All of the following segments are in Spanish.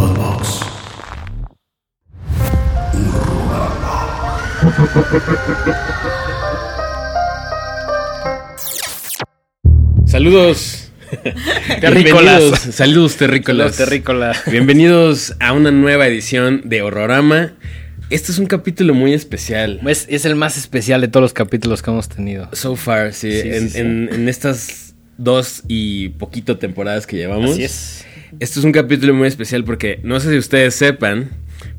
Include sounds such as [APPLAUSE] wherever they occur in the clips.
Podbox. [LAUGHS] Saludos. Terrícolas. Saludos, terrícolas. Terrícolas. [LAUGHS] Bienvenidos a una nueva edición de Horrorama. Este es un capítulo muy especial. Es, es el más especial de todos los capítulos que hemos tenido. So far, sí. Sí, sí, en, sí. en- en estas dos y poquito temporadas que llevamos. Así es. Este es un capítulo muy especial porque no sé si ustedes sepan,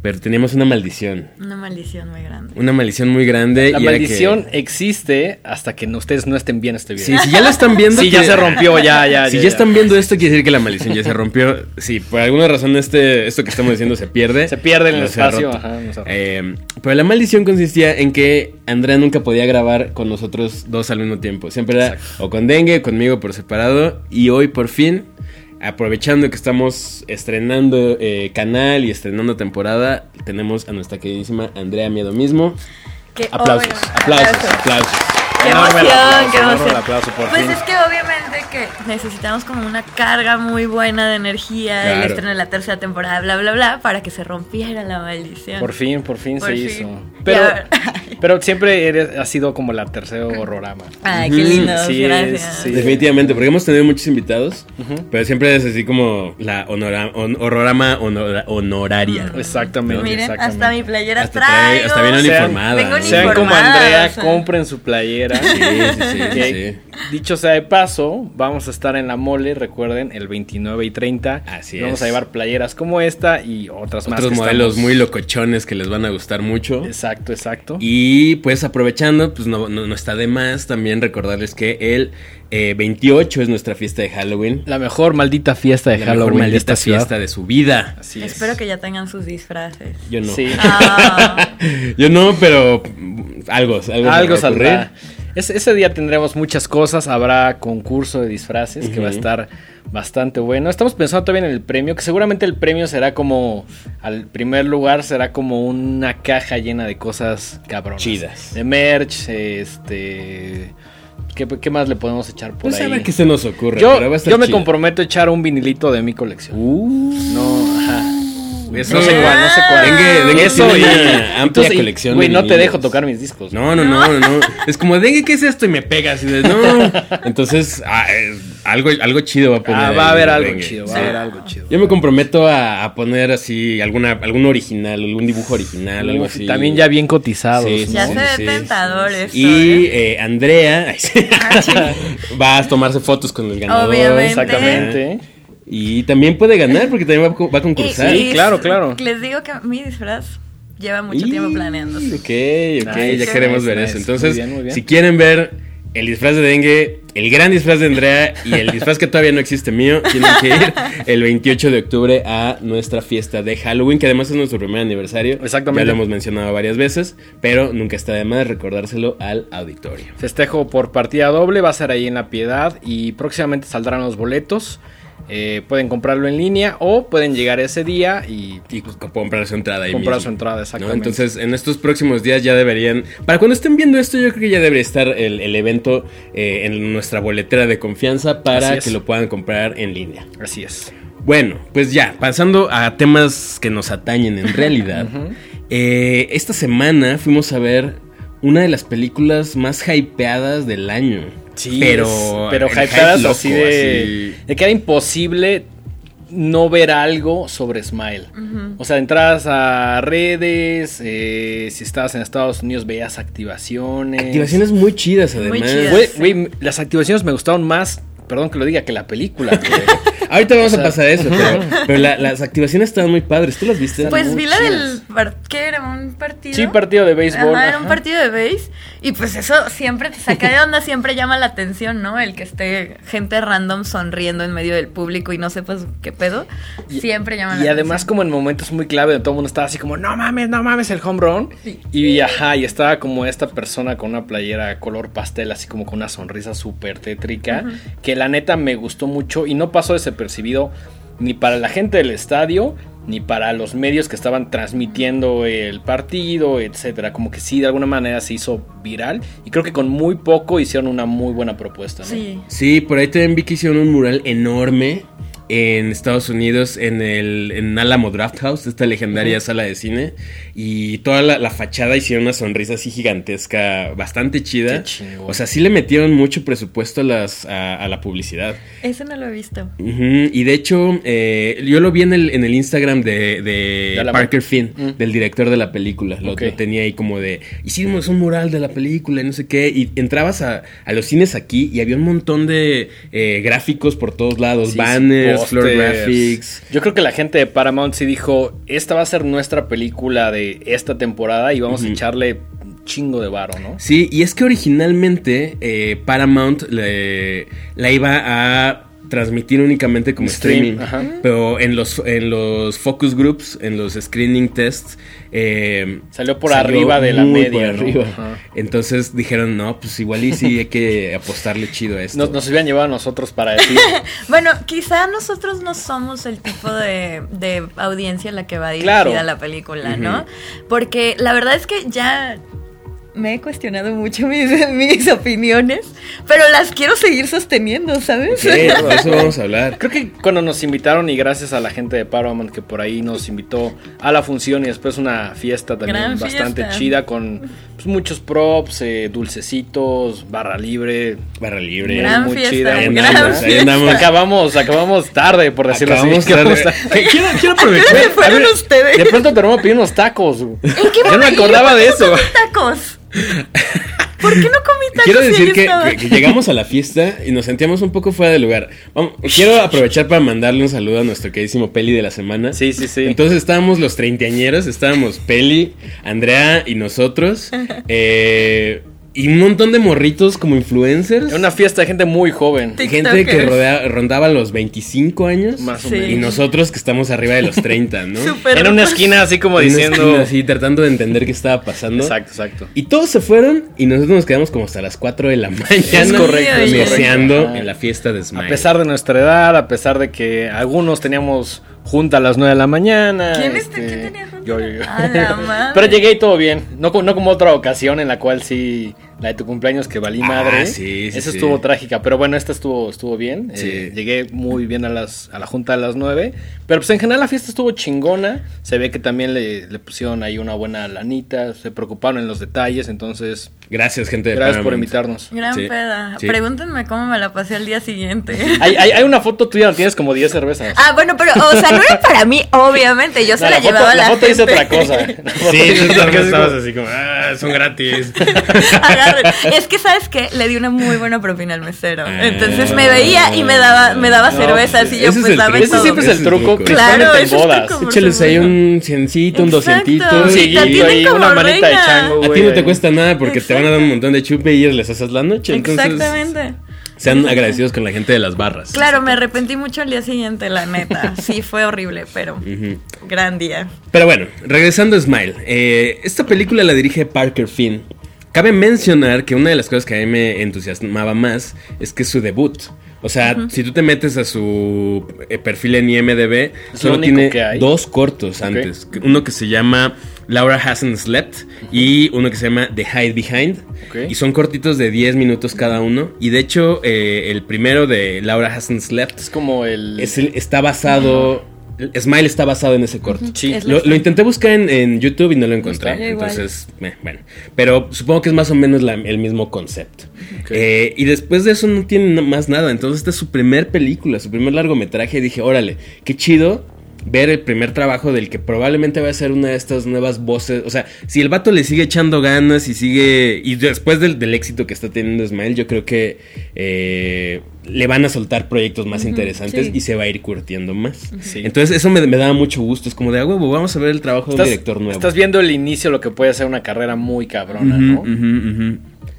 pero teníamos una maldición. Una maldición muy grande. Una maldición muy grande. La y era que- maldición existe hasta que no- ustedes no estén bien este video. Sí, si ya lo están viendo. Sí, ya se rompió, ya, ya. Si ya, están viendo esto, quiere decir que la maldición ya se rompió. Si por alguna razón este, esto que estamos diciendo se pierde. Se pierde en el espacio. Ajá. Eh, pero la maldición consistía en que Andrea nunca podía grabar con nosotros dos al mismo tiempo. Siempre era Exacto. o con Dengue o conmigo por separado. Y hoy por fin, aprovechando que estamos estrenando eh, canal y estrenando temporada, tenemos a nuestra queridísima Andrea Miedo mismo. Que Aplausos, aplausos, aplausos. Qué emoción, aplauso, qué emoción. el aplauso, por pues fin. es que obviamente que necesitamos como una carga muy buena de energía, Claro. el estreno de la tercera temporada, bla, bla, bla, para que se rompiera la maldición. Por fin, por fin Por se fin. hizo. Pero, [LAUGHS] pero siempre eres, ha sido como la tercera horrorama. Ay, qué lindo, sí, gracias. sí. Definitivamente, porque hemos tenido muchos invitados, pero siempre es así como la honora- hon- horrorama honora- honoraria. Exactamente. Miren, exactamente. hasta mi playera Hasta traigo. trae- hasta bien Sean- uniformada. Sean como Andrea, o sea. compren su playera. Sí, sí, sí, Que. Dicho sea de paso, vamos a estar en la mole, recuerden, el 29 y 30. Así Vamos es. a llevar playeras como esta y otras más. Otros modelos estamos- muy locochones que les van a gustar mucho. Exacto, exacto. Y pues aprovechando, pues no, no, no está de más también recordarles que el eh, 28 es nuestra fiesta de Halloween. La mejor maldita fiesta de la Halloween mejor de maldita fiesta de su vida. Así es. Espero que ya tengan sus disfraces. Yo no. Sí. Ah, [LAUGHS] Yo no, pero algo, algo, Algo saldrá. Ese, ese día tendremos muchas cosas. Habrá concurso de disfraces que va a estar bastante bueno. Estamos pensando todavía en el premio, que seguramente el premio será como, al primer lugar será como una caja llena de cosas cabronas. Chidas. De merch, este... ¿Qué, qué más le podemos echar por Pues a ahí? ver qué se nos ocurre. yo pero va a estar yo me chido. comprometo a echar un vinilito de mi colección. Uh, No, No sé cuál, no sé cuál. Dengue, dengue Eso tiene y una amplia colección Güey, no te dejo tocar mis discos. No, no, no, no, no. Es como, dengue, ¿qué es esto? Y me pegas. Y de, no. [LAUGHS] Entonces, ah, eh, algo, algo chido va a poner. Ah, va a haber algo dengue. chido, va Sí. a haber algo chido. Yo me comprometo a, a poner así alguna, algún original, algún dibujo original, algo así. También ya bien cotizados. Sí, ya se ve sí, tentador sí, esto. Y ¿eh? eh, Andrea ay, [LAUGHS] sí, va a tomarse fotos con el ganador. Obviamente. Exactamente. Y también puede ganar porque también va, va a concursar. Sí, claro, claro. Les digo que mi disfraz lleva mucho Y- tiempo planeándose. Ok, ok, Nice, ya queremos nice, ver nice. eso. Entonces, Muy bien, muy bien. si quieren ver el disfraz de dengue, el gran disfraz de Andrea y el disfraz que todavía no existe mío, tienen que ir el 28 de octubre a nuestra fiesta de Halloween, que además es nuestro primer aniversario. Exactamente. Ya lo hemos mencionado varias veces, pero nunca está de más recordárselo al auditorio. Festejo por partida doble, va a ser ahí en La Piedad y próximamente saldrán los boletos. Eh, pueden comprarlo en línea o pueden llegar ese día y Y pues, comprar su entrada ahí comprar mismo, su entrada, ¿no? exactamente. Entonces, en estos próximos días ya deberían. Para cuando estén viendo esto, yo creo que ya debería estar el, el evento eh, en nuestra boletera de confianza para es. que lo puedan comprar en línea. Así es. Bueno, pues ya, pasando a temas que nos atañen en realidad. [LAUGHS] eh, esta semana fuimos a ver una de las películas más hypeadas del año. Pero. es- pero hypeadas loco, así de, de que era imposible no ver algo sobre Smile. O sea, entradas a redes, eh, si estabas en Estados Unidos veías activaciones. Activaciones muy chidas, además. chidas. Las activaciones me gustaron más, perdón que lo diga, que la película. güey. [LAUGHS] Ahorita vamos O sea, a pasar a eso, pero, pero la- las activaciones estaban muy padres. ¿Tú las viste? Pues vi la del... ¿Qué era? ¿Un partido? sí, partido de béisbol. Ajá, era un partido de base y pues eso siempre te saca de onda, siempre llama la atención, ¿no? El que esté gente random sonriendo en medio del público y no sepas qué pedo, siempre llama la Y además atención. como en momentos muy clave todo el mundo estaba así como, no mames, no mames el home run. Sí. Y ajá, y estaba como esta persona con una playera color pastel, así como con una sonrisa súper tétrica, que la neta me gustó mucho y no pasó desapercibido ni para la gente del estadio, ni para los medios que estaban transmitiendo el partido, etcétera. Como que sí, de alguna manera se hizo viral y creo que con muy poco hicieron una muy buena propuesta. ¿no? Sí. Sí, por ahí también vi que hicieron un mural enorme en Estados Unidos en el en Alamo Draft House, esta legendaria sala de cine. Y toda la, fachada hicieron una sonrisa así gigantesca, bastante chida. O sea, sí le metieron mucho presupuesto a, las, a, la publicidad. Eso no lo he visto. Y de hecho, eh, yo lo vi en el, en el Instagram de, de Parker Finn, mm. del director de la película. Lo, tenía ahí como de, hicimos un mural de la película y no sé qué. Y entrabas a, los cines aquí y había un montón de eh, gráficos por todos lados, banners, floor graphics. Yo creo que la gente de Paramount sí dijo, esta va a ser nuestra película de esta temporada y vamos a echarle chingo de varo, ¿no? Sí, y es que originalmente eh, Paramount la iba a transmitir únicamente como streaming. Pero en los, en los focus groups, en los screening tests, eh, salió por arriba de la media. Entonces dijeron, no, pues igual y sí hay que apostarle chido a esto. Nos, nos habían llevado a nosotros para decir. [LAUGHS] bueno, quizá nosotros no somos el tipo de, audiencia en la que va dirigida la película, ¿no? Porque la verdad es que ya me he cuestionado mucho mis, [LAUGHS] mis, opiniones, pero las quiero seguir sosteniendo, ¿sabes? Sí, eso [LAUGHS] vamos a hablar. Creo que cuando nos invitaron y gracias a la gente de Paramount que por ahí nos invitó a la función y después una fiesta también bastante chida con pues, muchos props, eh, dulcecitos, barra libre. Barra libre. Gran muy chida. Acabamos, acabamos tarde, por decirlo así. Tarde. quiero, quiero aprovechar. fueron ustedes? De pronto te vamos a pedir unos tacos. ¿En qué Yo no me acordaba de eso. tacos? [LAUGHS] ¿Por qué no comí tacos? Quiero decir que, llegamos a la fiesta y nos sentíamos un poco fuera de lugar. quiero aprovechar para mandarle un saludo a nuestro queridísimo Peli de la semana. Sí, sí, sí. Entonces estábamos los treintañeros, estábamos Peli, Andrea y nosotros. Eh, [LAUGHS] y un montón de morritos como influencers. Una fiesta de gente muy joven. Gente que rondaba los 25 años. Más o menos. Y nosotros que estamos arriba de los 30, ¿no? [LAUGHS] en una esquina así como diciendo. así tratando de entender qué estaba pasando. Exacto, exacto. Y todos se fueron y nosotros nos quedamos como hasta las 4 de la mañana. Es correcto. Deseando en la fiesta de Smile. A pesar de nuestra edad, a pesar de que algunos teníamos junta a las 9 de la mañana. ¿Quién, este, tenía junta? Yo, yo, [LAUGHS] yo. Pero llegué y todo bien. No, no como otra ocasión en la cual sí la de tu cumpleaños que valí ah, madre. Sí, sí, Esa estuvo trágica, pero bueno, esta estuvo, estuvo bien. Eh, llegué muy bien a, las, a la junta a las 9. Pero pues en general la fiesta estuvo chingona. Se ve que también le, le pusieron ahí una buena lanita. Se preocuparon en los detalles, entonces Gracias, gente. Gracias por invitarnos. Gran peda. Pregúntenme cómo me la pasé al día siguiente. [LAUGHS] Hay, hay, hay una foto tuya, tienes como 10 cervezas. Ah, bueno, pero, o sea, no era para mí, obviamente. Yo se la, llevaba a la, la foto dice otra cosa. [LAUGHS] sí, tú estabas así como, ah, son gratis. [LAUGHS] Es que, ¿sabes qué? Le di una muy buena propina al mesero. Ah. Entonces me veía y me daba, me daba cervezas y yo pues daba Ese siempre es el truco. Claro, en bodas. Échales ahí un ciencito, un doscientito. Sí, y una manita de chango, güey. A ti no te cuesta nada porque te van a dar un montón de chup y les haces la noche. Exactamente. sean agradecidos con la gente de las barras. Claro, me arrepentí mucho al día siguiente, la neta. [LAUGHS] Sí, fue horrible, pero gran día. Pero bueno, regresando a Smile. Eh, esta película la dirige Parker Finn. Cabe mencionar que una de las cosas que a mí me entusiasmaba más es que es su debut. O sea, si tú te metes a su eh, perfil en IMDB, solo tiene dos cortos antes. Uno que se llama Laura Hasn't Slept y uno que se llama The Hide Behind. Y son cortitos de 10 minutos cada uno. Y de hecho, eh, el primero de Laura Hasn't Slept es como el. está basado. Smile está basado en ese corto. Sí. Lo, intenté buscar en, YouTube y no lo encontré. Entonces, bueno. Pero supongo que es más o menos el mismo concepto. Eh, y después de eso no tiene más nada. Entonces, esta es su primer película, su primer largometraje. Y dije, órale, qué chido ver el primer trabajo del que probablemente va a ser una de estas nuevas voces. O sea, si el vato le sigue echando ganas y sigue. Y después del, éxito que está teniendo Ismael, yo creo que eh, le van a soltar proyectos más interesantes y se va a ir curtiendo más. Entonces, eso me, me da mucho gusto. Es como de a huevo, vamos a ver el trabajo de un director nuevo. Estás viendo el inicio de lo que puede ser una carrera muy cabrona, ¿no?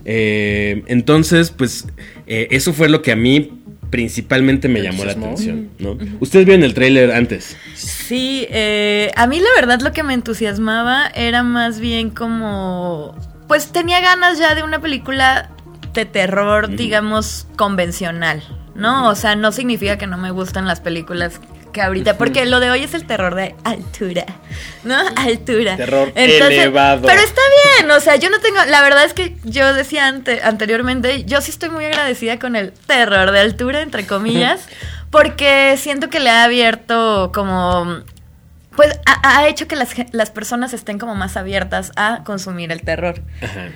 Eh, entonces, pues, eh, eso fue lo que a mí principalmente me llamó la atención, ¿no? ¿Ustedes vieron el tráiler antes? Sí, eh, a mí la verdad lo que me entusiasmaba era más bien como, pues tenía ganas ya de una película de terror, digamos, convencional, ¿no? O sea, no significa que no me gustan las películas que ahorita, porque lo de hoy es el terror de altura, ¿no? Altura. Terror elevado. Pero está bien, o sea, yo no tengo, la verdad es que yo decía anteriormente, yo sí estoy muy agradecida con el terror de altura, entre comillas. [LAUGHS] Porque siento que le ha abierto como pues ha, ha hecho que las, las personas estén como más abiertas a consumir el terror. Ajá.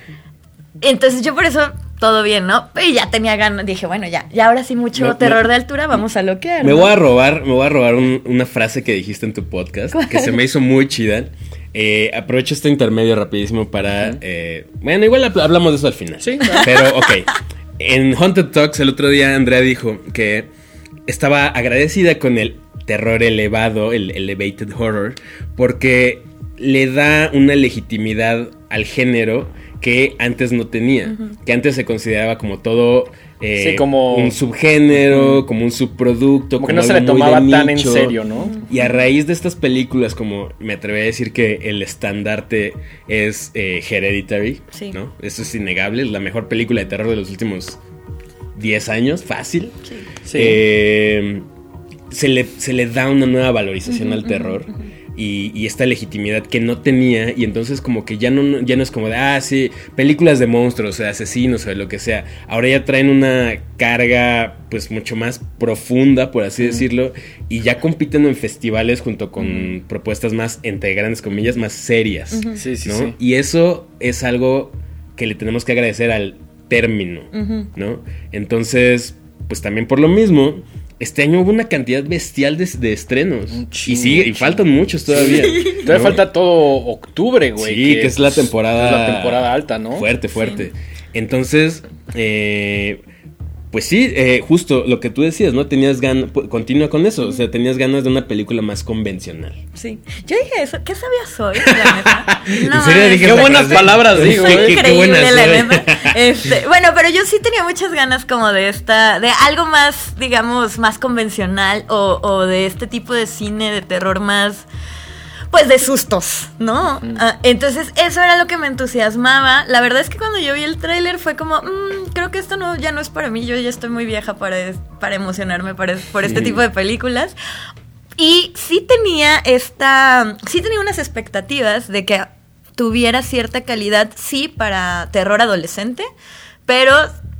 Entonces yo por eso todo bien, ¿no? Y ya tenía ganas, dije, bueno, ya, ya ahora sí mucho Me- terror me- de altura, vamos a loquear. Me ¿no? voy a robar, me voy a robar un- una frase que dijiste en tu podcast que se me hizo muy chida. Eh, aprovecho este intermedio rapidísimo para... eh, bueno, igual habl- hablamos de eso al final. Sí, claro. Pero, ok. En Haunted Talks el otro día Andrea dijo que estaba agradecida con el terror elevado, el elevated horror, porque le da una legitimidad al género que antes no tenía, que antes se consideraba como todo eh, Sí, como- un subgénero, como un subproducto, Como que no se le muy tomaba tan en serio, ¿no? Y a raíz de estas películas, como me atreví a decir que el estandarte es eh, Hereditary, Sí. ¿no? Eso es innegable, es la mejor película de terror de los últimos 10 años, fácil. Sí. Eh, se, le, se le da una nueva valorización al terror. Y, y esta legitimidad que no tenía y entonces como que ya no, ya no es como de, ah, sí, películas de monstruos asesinos o de lo que sea. Ahora ya traen una carga pues mucho más profunda, por así decirlo, y ya compiten en festivales junto con propuestas más, entre grandes comillas, más serias. Sí, sí, ¿no? sí. Y eso es algo que le tenemos que agradecer al término. ¿no? Entonces, pues también por lo mismo, este año hubo una cantidad bestial de, de estrenos. Y sigue, y faltan muchos todavía. [LAUGHS] Todavía ¿no? falta todo octubre, güey. Sí, que es la temporada. es la temporada alta, ¿no? Fuerte, fuerte. Entonces, eh, pues sí, eh, justo lo que tú decías, ¿no? Tenías ganas, continúa con eso, o sea, tenías ganas de una película más convencional. Sí. Yo dije eso, ¿qué sabía soy? La neta. [LAUGHS] ¿En No, serio mames. dije Qué buenas palabras digo, ¿eh? Qué- qué increíble, buena la soy. neta. [LAUGHS] Este, bueno, pero yo sí tenía muchas ganas como de esta, de algo más, digamos, más convencional o, o de este tipo de cine de terror más, pues de sustos, ¿no? Ah, entonces eso era lo que me entusiasmaba. La verdad es que cuando yo vi el tráiler fue como, "Mm, creo que esto no, ya no es para mí, yo ya estoy muy vieja para, para emocionarme para- por este tipo de películas. Y sí tenía esta. Sí tenía unas expectativas de que tuviera cierta calidad, sí, para terror adolescente. Pero,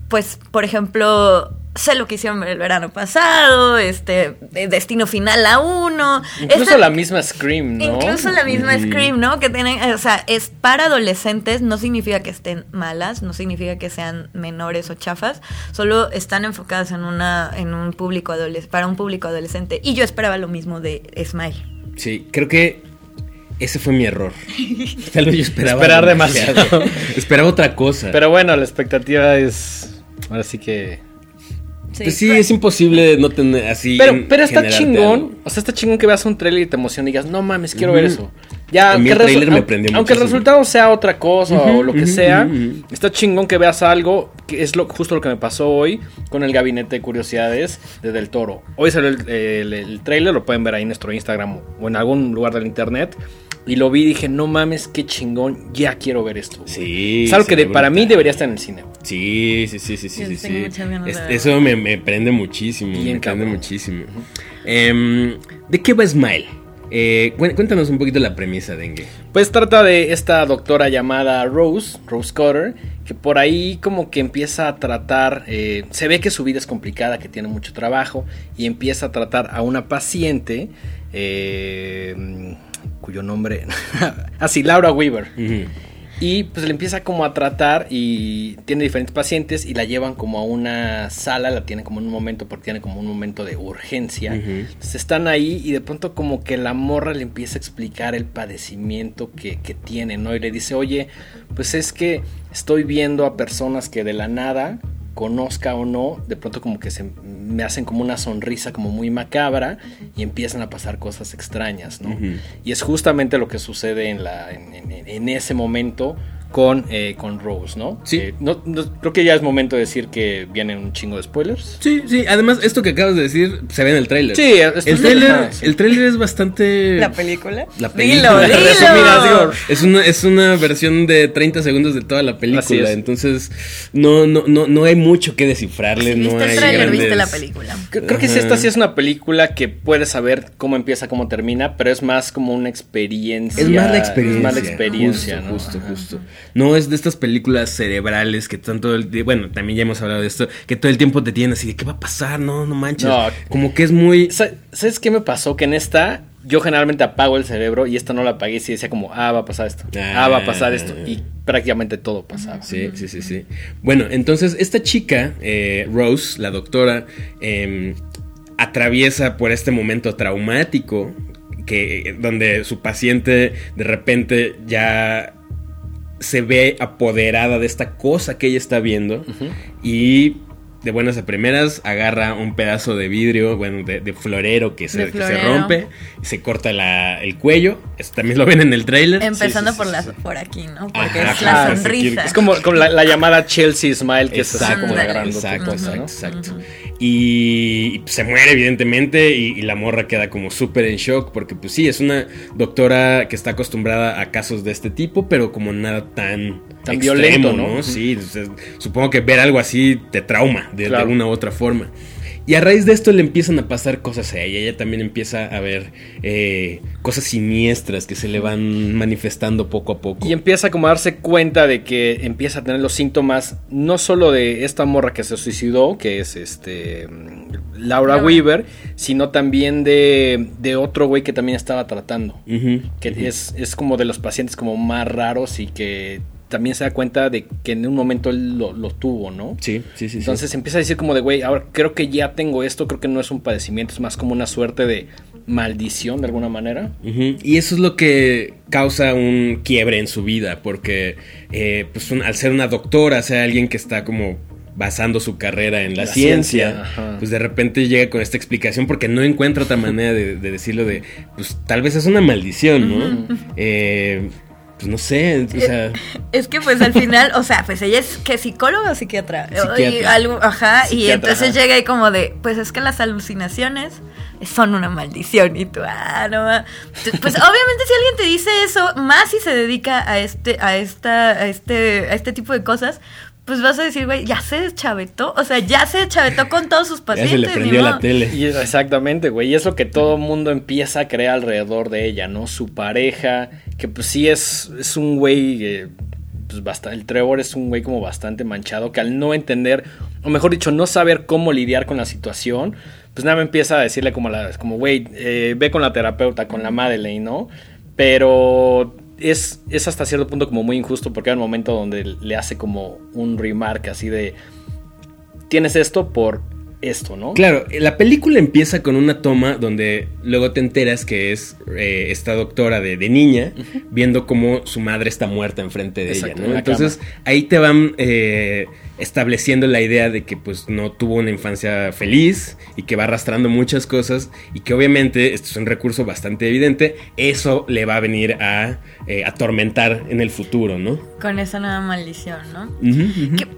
pues, por ejemplo. Sé lo que hicieron el verano pasado, este, de Destino Final a uno. Incluso Esta- la misma Scream, ¿no? Incluso la misma. Scream, ¿no? Que tienen, o sea, es para adolescentes, no significa que estén malas, no significa que sean menores o chafas, solo están enfocadas en una, en un público adolescente, para un público adolescente. Y yo esperaba lo mismo de Smile. Sí, creo que ese fue mi error. [LAUGHS] Tal vez yo esperaba. Esperar demasiado. [LAUGHS] esperaba otra cosa. Pero bueno, la expectativa es. Ahora sí que. Pues sí, es imposible no tener así. Pero, pero está chingón. algo. O sea, está chingón que veas un trailer y te emociones y digas, no mames, quiero ver eso. Ya, aunque el resu- me aunque- resultado sea otra cosa o lo que sea, está chingón que veas algo que es lo, justo lo que me pasó hoy con el gabinete de curiosidades de Del Toro. Hoy salió el, el, el tráiler, lo pueden ver ahí en nuestro Instagram o en algún lugar del internet. Y lo vi y dije, no mames, qué chingón, ya quiero ver esto. güey". Sí. es algo que de- para mí debería estar en el cine. Sí, sí, sí, sí, sí, sí. Es- eso me, me prende muchísimo. Bien me prende cabrón. muchísimo. Em, ¿De qué va Smile? Eh, cué- cuéntanos un poquito la premisa, Dengue. Pues trata de esta doctora llamada Rose, Rose Cutter, que por ahí como que empieza a tratar, eh, se ve que su vida es complicada, que tiene mucho trabajo, y empieza a tratar a una paciente, eh, cuyo nombre, [LAUGHS] así, Laura Weaver. Y pues le empieza como a tratar y tiene diferentes pacientes y la llevan como a una sala, la tienen como en un momento porque tiene como un momento de urgencia. Ujú. Entonces están ahí y de pronto como que la morra le empieza a explicar el padecimiento que, que tiene, ¿no? Y le dice, oye, pues es que estoy viendo a personas que de la nada, conozca o no, de pronto como que se me hacen como una sonrisa como muy macabra y empiezan a pasar cosas extrañas, ¿no? Y es justamente lo que sucede en, la, en, en- en ese momento con, eh, con Rose, ¿no? Sí. Eh, no, no- Creo que ya es momento de decir que vienen un chingo de spoilers. Sí, sí. Además, esto que acabas de decir se ve en el tráiler. Sí, El es- tráiler, ajá, sí. el tráiler es bastante. ¿La película? La película. dilo. [LAUGHS] Digo, Es una, es una versión de 30 segundos de toda la película. es. Entonces, no, no, no, no hay mucho que descifrarle. No viste hay el tráiler, viste la película. Creo, creo que sí, esta sí es una película que puedes saber cómo empieza, cómo termina, pero es más como una experiencia. Es más la experiencia. Es más la experiencia, justo, ¿no? Justo, Ajá. justo. No es de estas películas cerebrales que tanto el bueno, también ya hemos hablado de esto, que todo el tiempo te tienen así de qué va a pasar, no, no manches. Como que es muy ¿Sabes qué me pasó? Que en esta yo generalmente apago el cerebro y esta no la apagué y decía como, ah, va a pasar esto, ah, va a pasar esto. Y prácticamente todo pasaba. Sí, sí, sí, sí. Bueno, entonces esta chica, eh, Rose, la doctora, em, atraviesa por este momento traumático que donde su paciente de repente ya se ve apoderada de esta cosa que ella está viendo y de buenas a primeras agarra un pedazo de vidrio, bueno, de, florero, que se, se rompe, se corta el cuello. Eso también lo ven en el trailer. Empezando por, por aquí, ¿no? Porque es la sonrisa. Es como, la, llamada Chelsea Smile, que está como agarrando. Exacto, exacto, exacto. Y se muere, evidentemente, y, la morra queda como súper en shock, porque pues sí, es una doctora que está acostumbrada a casos de este tipo, pero como nada tan, tan violento, ¿no? Sí, supongo que ver algo así te trauma de, alguna u otra forma. Y a raíz de esto le empiezan a pasar cosas a ella. Ella también empieza a ver eh, cosas siniestras que se le van manifestando poco a poco. Y empieza como a darse cuenta de que empieza a tener los síntomas no solo de esta morra que se suicidó, que es este Laura Weaver, sino también de, de otro güey que también estaba tratando. que es, es como de los pacientes como más raros y que también se da cuenta de que en un momento él lo, tuvo, ¿no? Sí, sí, sí. Entonces empieza a decir como de, güey, ahora creo que ya tengo esto, creo que no es un padecimiento, es más como una suerte de maldición de alguna manera. Y eso es lo que causa un quiebre en su vida, porque eh, pues al ser una doctora, sea alguien que está como basando su carrera en la, ciencia, pues de repente llega con esta explicación porque no encuentra otra manera de, decirlo de, pues tal vez es una maldición, ¿no? eh, pues no sé, o sea... [LAUGHS] Es que pues al final, o sea, pues ella es que psicóloga o psiquiatra. Y algo, ajá, y entonces llega ahí como de, pues es que las alucinaciones son una maldición y tú, ah, no. Pues [LAUGHS] obviamente si alguien te dice eso, más si se dedica a este, a esta, a este, a este tipo de cosas, pues vas a decir, güey, ya se deschavetó. O sea, ya se deschavetó con todos sus pacientes. Ya se le prendió la tele. Y exactamente, güey. Y es lo que todo el mundo empieza a creer alrededor de ella, ¿no? Su pareja, que pues sí es, es un güey. Eh, pues bastante, el Trevor es un güey como bastante manchado que al no entender, o mejor dicho, no saber cómo lidiar con la situación, pues nada me empieza a decirle como, la, como güey, eh, ve con la terapeuta, con la Madeleine, ¿no? Pero es, es hasta cierto punto como muy injusto porque hay un momento donde le hace como un remark así de tienes esto por esto, ¿no? Claro, la película empieza con una toma donde luego te enteras que es eh, esta doctora de, niña viendo cómo su madre está muerta enfrente de ella, ¿no? Entonces ahí te van eh, estableciendo la idea de que pues no tuvo una infancia feliz y que va arrastrando muchas cosas y que obviamente esto es un recurso bastante evidente, eso le va a venir a eh, atormentar en el futuro, ¿no? Con esa nueva maldición, ¿no?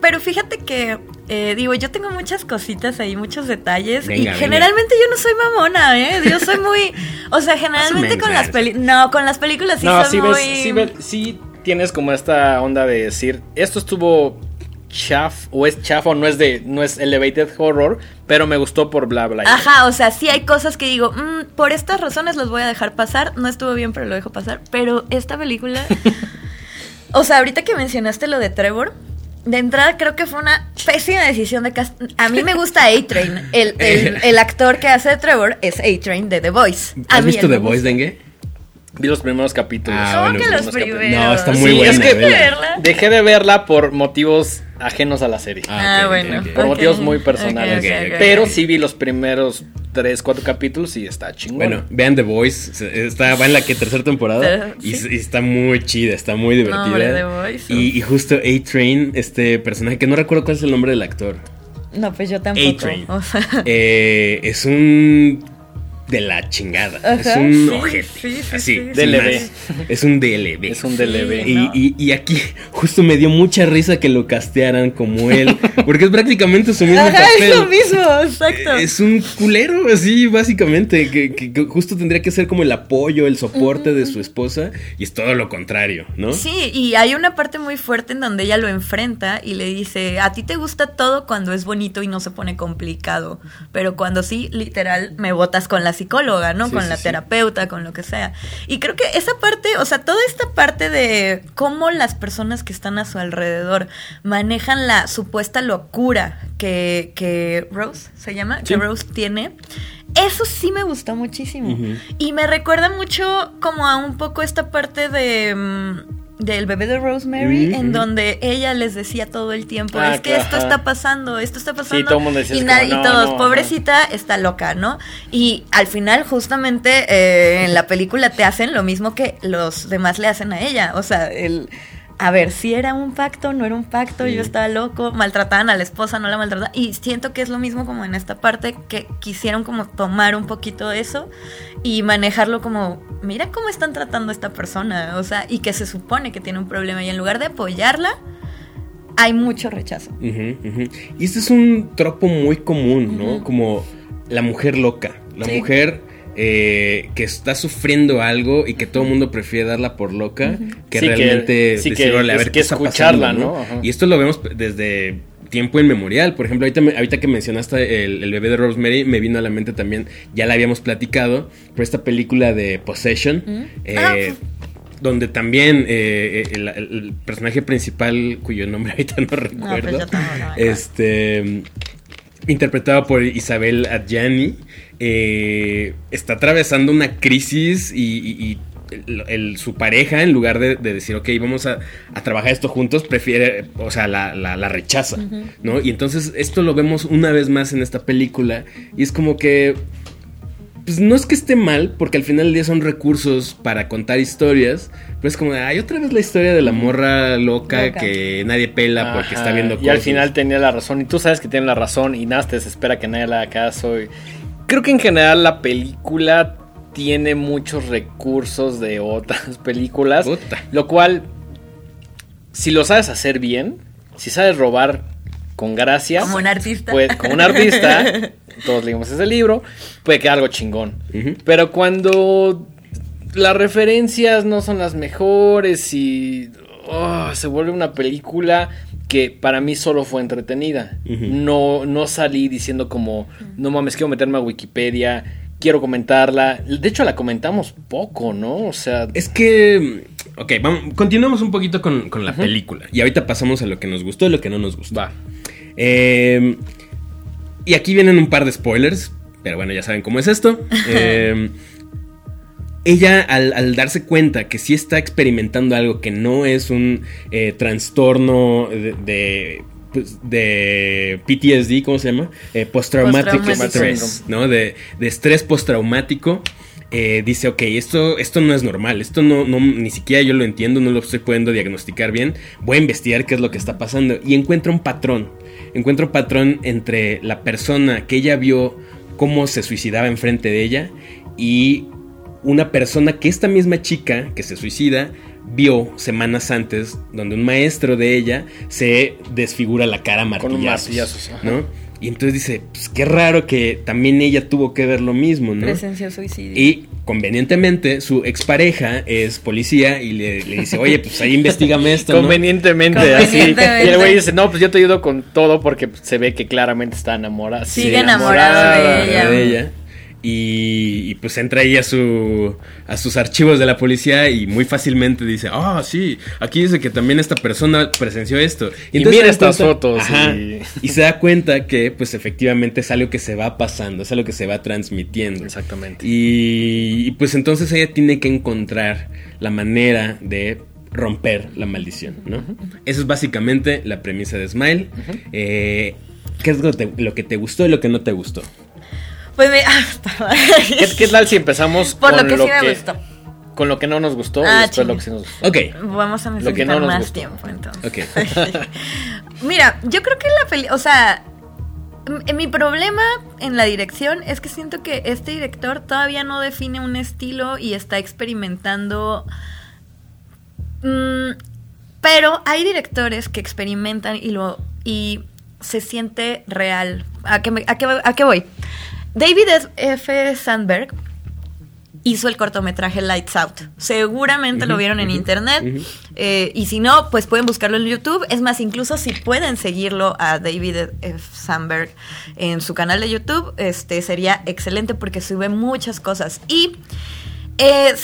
pero fíjate que, eh, digo, yo tengo muchas cositas ahí, muchos detalles y generalmente yo no soy mamona, ¿eh? Yo soy muy, [LAUGHS] o sea, generalmente con las películas, no, con las películas sí soy muy... sí tienes como esta onda de decir, esto estuvo chaf o es chaf o no es de no es elevated horror, pero me gustó por bla bla. Ajá, o sea, sí hay cosas que digo, mm, por estas razones los voy a dejar pasar, no estuvo bien, pero lo dejo pasar, pero esta película [LAUGHS] O sea, ahorita que mencionaste lo de Trevor, de entrada creo que fue una pésima decisión de cast A mí me gusta A-Train. El, el, [LAUGHS] actor que hace de Trevor es A-Train de The Voice. ¿Has visto The Voice, Dengue? Vi los primeros capítulos. Ah, ¿Cómo que los, primeros? No, está muy buena. Es que dejé de verla por motivos ajenos a la serie. Ah, ah bueno. Por motivos muy personales. Pero sí vi los primeros tres, cuatro capítulos y está chingón. Bueno, vean The Voice. Está, va en la que tercera temporada. y, está muy chida, está muy divertida. y, y, justo A-Train, este personaje que no recuerdo cuál es el nombre del actor. No, pues yo tampoco. A-Train. eh, es un de la chingada. es un ojete. así, DLB. Es un DLB. Es un DLB. Y, y, aquí justo me dio mucha risa que lo castearan como él. [LAUGHS] Porque es prácticamente su mismo Ajá, Es lo mismo, exacto. Es un culero, así, básicamente. Que, que, justo tendría que ser como el apoyo, el soporte de su esposa. Y es todo lo contrario, ¿no? Sí, y hay una parte muy fuerte en donde ella lo enfrenta y le dice: A ti te gusta todo cuando es bonito y no se pone complicado. Pero cuando sí, literal, me botas con las psicóloga, ¿no? con la terapeuta, con lo que sea. Y creo que esa parte, o sea, toda esta parte de cómo las personas que están a su alrededor manejan la supuesta locura que, que Rose se llama, que Rose tiene. Eso sí me gustó muchísimo. Y me recuerda mucho como a un poco esta parte de... Del bebé de Rosemary, en donde ella les decía todo el tiempo, ah, es que esto está pasando, esto está pasando. y, todos, pobrecita, está loca, ¿no? Y al final, justamente, eh, en la película te hacen lo mismo que los demás le hacen a ella. O sea, el a ver si era un pacto, no era un pacto, yo estaba loco, maltrataban a la esposa, no la maltrataban. Y siento que es lo mismo como en esta parte, que quisieron como tomar un poquito eso y manejarlo como, mira cómo están tratando a esta persona, o sea, y que se supone que tiene un problema y en lugar de apoyarla, hay mucho rechazo. Y este es un tropo muy común, ¿no? Como la mujer loca, la mujer eh, que está sufriendo algo y que todo el mundo prefiere darla por loca que realmente sí, a ver qué escucharla, ¿no? Y esto lo vemos desde tiempo inmemorial. Por ejemplo, ahorita, ahorita que mencionaste el, bebé de Rosemary, me vino a la mente también, ya la habíamos platicado, por esta película de Possession. Eh, ah, donde también eh, el, personaje principal, cuyo nombre [LAUGHS] ahorita no pues recuerdo, este, interpretado por Isabel Adjani, eh, está atravesando una crisis y, su pareja, en lugar de, decir, ok, vamos a, trabajar esto juntos, prefiere, o sea, la, rechaza, ¿no? Y entonces esto lo vemos una vez más en esta película y es como que... Pues no es que esté mal, porque al final del día son recursos para contar historias, pero es como, hay otra vez la historia de la morra loca, que nadie pela porque está viendo cosas. Y al final tenía la razón, y tú sabes que tiene la razón, y nada, te desespera que nadie le haga caso. Y creo que en general la película tiene muchos recursos de otras [LAUGHS] películas. Lo cual, si lo sabes hacer bien, si sabes robar con gracia. Como un artista. como un artista, [LAUGHS] todos leímos ese libro, puede quedar algo chingón. Pero cuando las referencias no son las mejores y oh, se vuelve una película que para mí solo fue entretenida. no, no salí diciendo como, no mames, quiero meterme a Wikipedia, quiero comentarla. De hecho, la comentamos poco, ¿no? O sea... Es que... Ok, vamos, continuamos un poquito con, la película. Y ahorita pasamos a lo que nos gustó y lo que no nos gustó. Va. Em, y aquí vienen un par de spoilers, pero bueno, ya saben cómo es esto. [LAUGHS] eh, ella al, darse cuenta que sí está experimentando algo que no es un eh, trastorno de, pues, de, PTSD, ¿cómo se llama? Eh, post-traumatic stress, ¿no? De, estrés postraumático. Eh, dice, ok, esto, esto no es normal, esto no, no, ni siquiera yo lo entiendo, no lo estoy pudiendo diagnosticar bien, voy a investigar qué es lo que está pasando y encuentra un patrón, encuentra un patrón entre la persona que ella vio cómo se suicidaba enfrente de ella y una persona que esta misma chica que se suicida vio semanas antes, donde un maestro de ella se desfigura la cara martillazos, ¿no? Y entonces dice, pues qué raro que también ella tuvo que ver lo mismo, ¿no? Presencia suicidio. Y convenientemente su expareja es policía y le, dice, oye, pues ahí investigame esto. Convenientemente, así. Y el güey dice, no, pues yo te ayudo con todo porque se ve que claramente está enamorada. Sigue enamorada, de ella. Y, pues entra ahí a, su, a sus archivos de la policía y muy fácilmente dice, ah, sí, aquí dice que también esta persona presenció esto. Y, mira estas fotos. y... se da cuenta que pues efectivamente es algo que se va pasando, es algo que se va transmitiendo. Exactamente. Y, pues entonces ella tiene que encontrar la manera de romper la maldición, ¿no? Eso es básicamente la premisa de Smile. Eh, ¿Qué es lo que te gustó y lo que no te gustó? Pues me... [LAUGHS] ¿Qué, tal si empezamos Por con lo que sí me gustó? Con lo que no nos gustó y ah, después lo que sí nos gustó. Ok. Vamos a necesitar más tiempo entonces. Ok. [LAUGHS] Mira, yo creo que la peli... O sea, mi problema en la dirección es que siento que este director todavía no define un estilo y está experimentando... Mm, pero hay directores que experimentan y lo y se siente real. ¿A qué, a qué, a qué voy? David F. Sandberg hizo el cortometraje Lights Out. Seguramente lo vieron en internet. Eh, y si no, pues pueden buscarlo en YouTube. Es más, incluso si pueden seguirlo a David F. Sandberg en su canal de YouTube, este sería excelente porque sube muchas cosas. Y eh,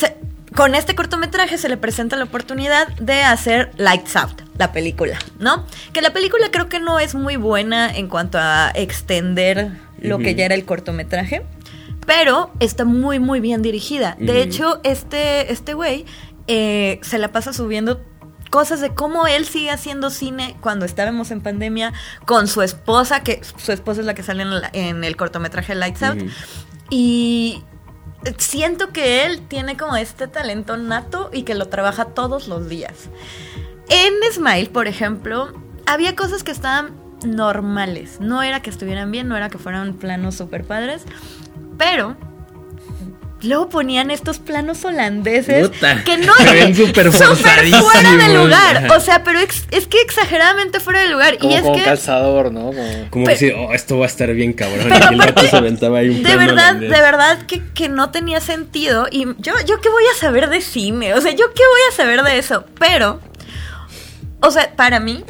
con este cortometraje se le presenta la oportunidad de hacer Lights Out, la película, ¿no? Que la película creo que no es muy buena en cuanto a extender lo que ya era el cortometraje pero está muy, muy bien dirigida. De hecho, este, este güey eh, se la pasa subiendo cosas de cómo él sigue haciendo cine cuando estábamos en pandemia con su esposa, que su esposa es la que sale en, el cortometraje Lights Out. Y siento que él tiene como este talento nato y que lo trabaja todos los días. En Smile, por ejemplo, había cosas que estaban normales. No era que estuvieran bien, no era que fueran planos super padres, pero luego ponían estos planos holandeses que no [LAUGHS] se ven súper fuera de lugar. O sea, pero es que exageradamente fuera de lugar. Como, y es como que, calzador, ¿no? Como, decir, oh, esto va a estar bien cabrón. Pero y el se aventaba ahí un de verdad, de verdad que, que, no tenía sentido. Y yo, yo qué voy a saber de cine. O sea, yo qué voy a saber de eso. Pero, o sea, para mí,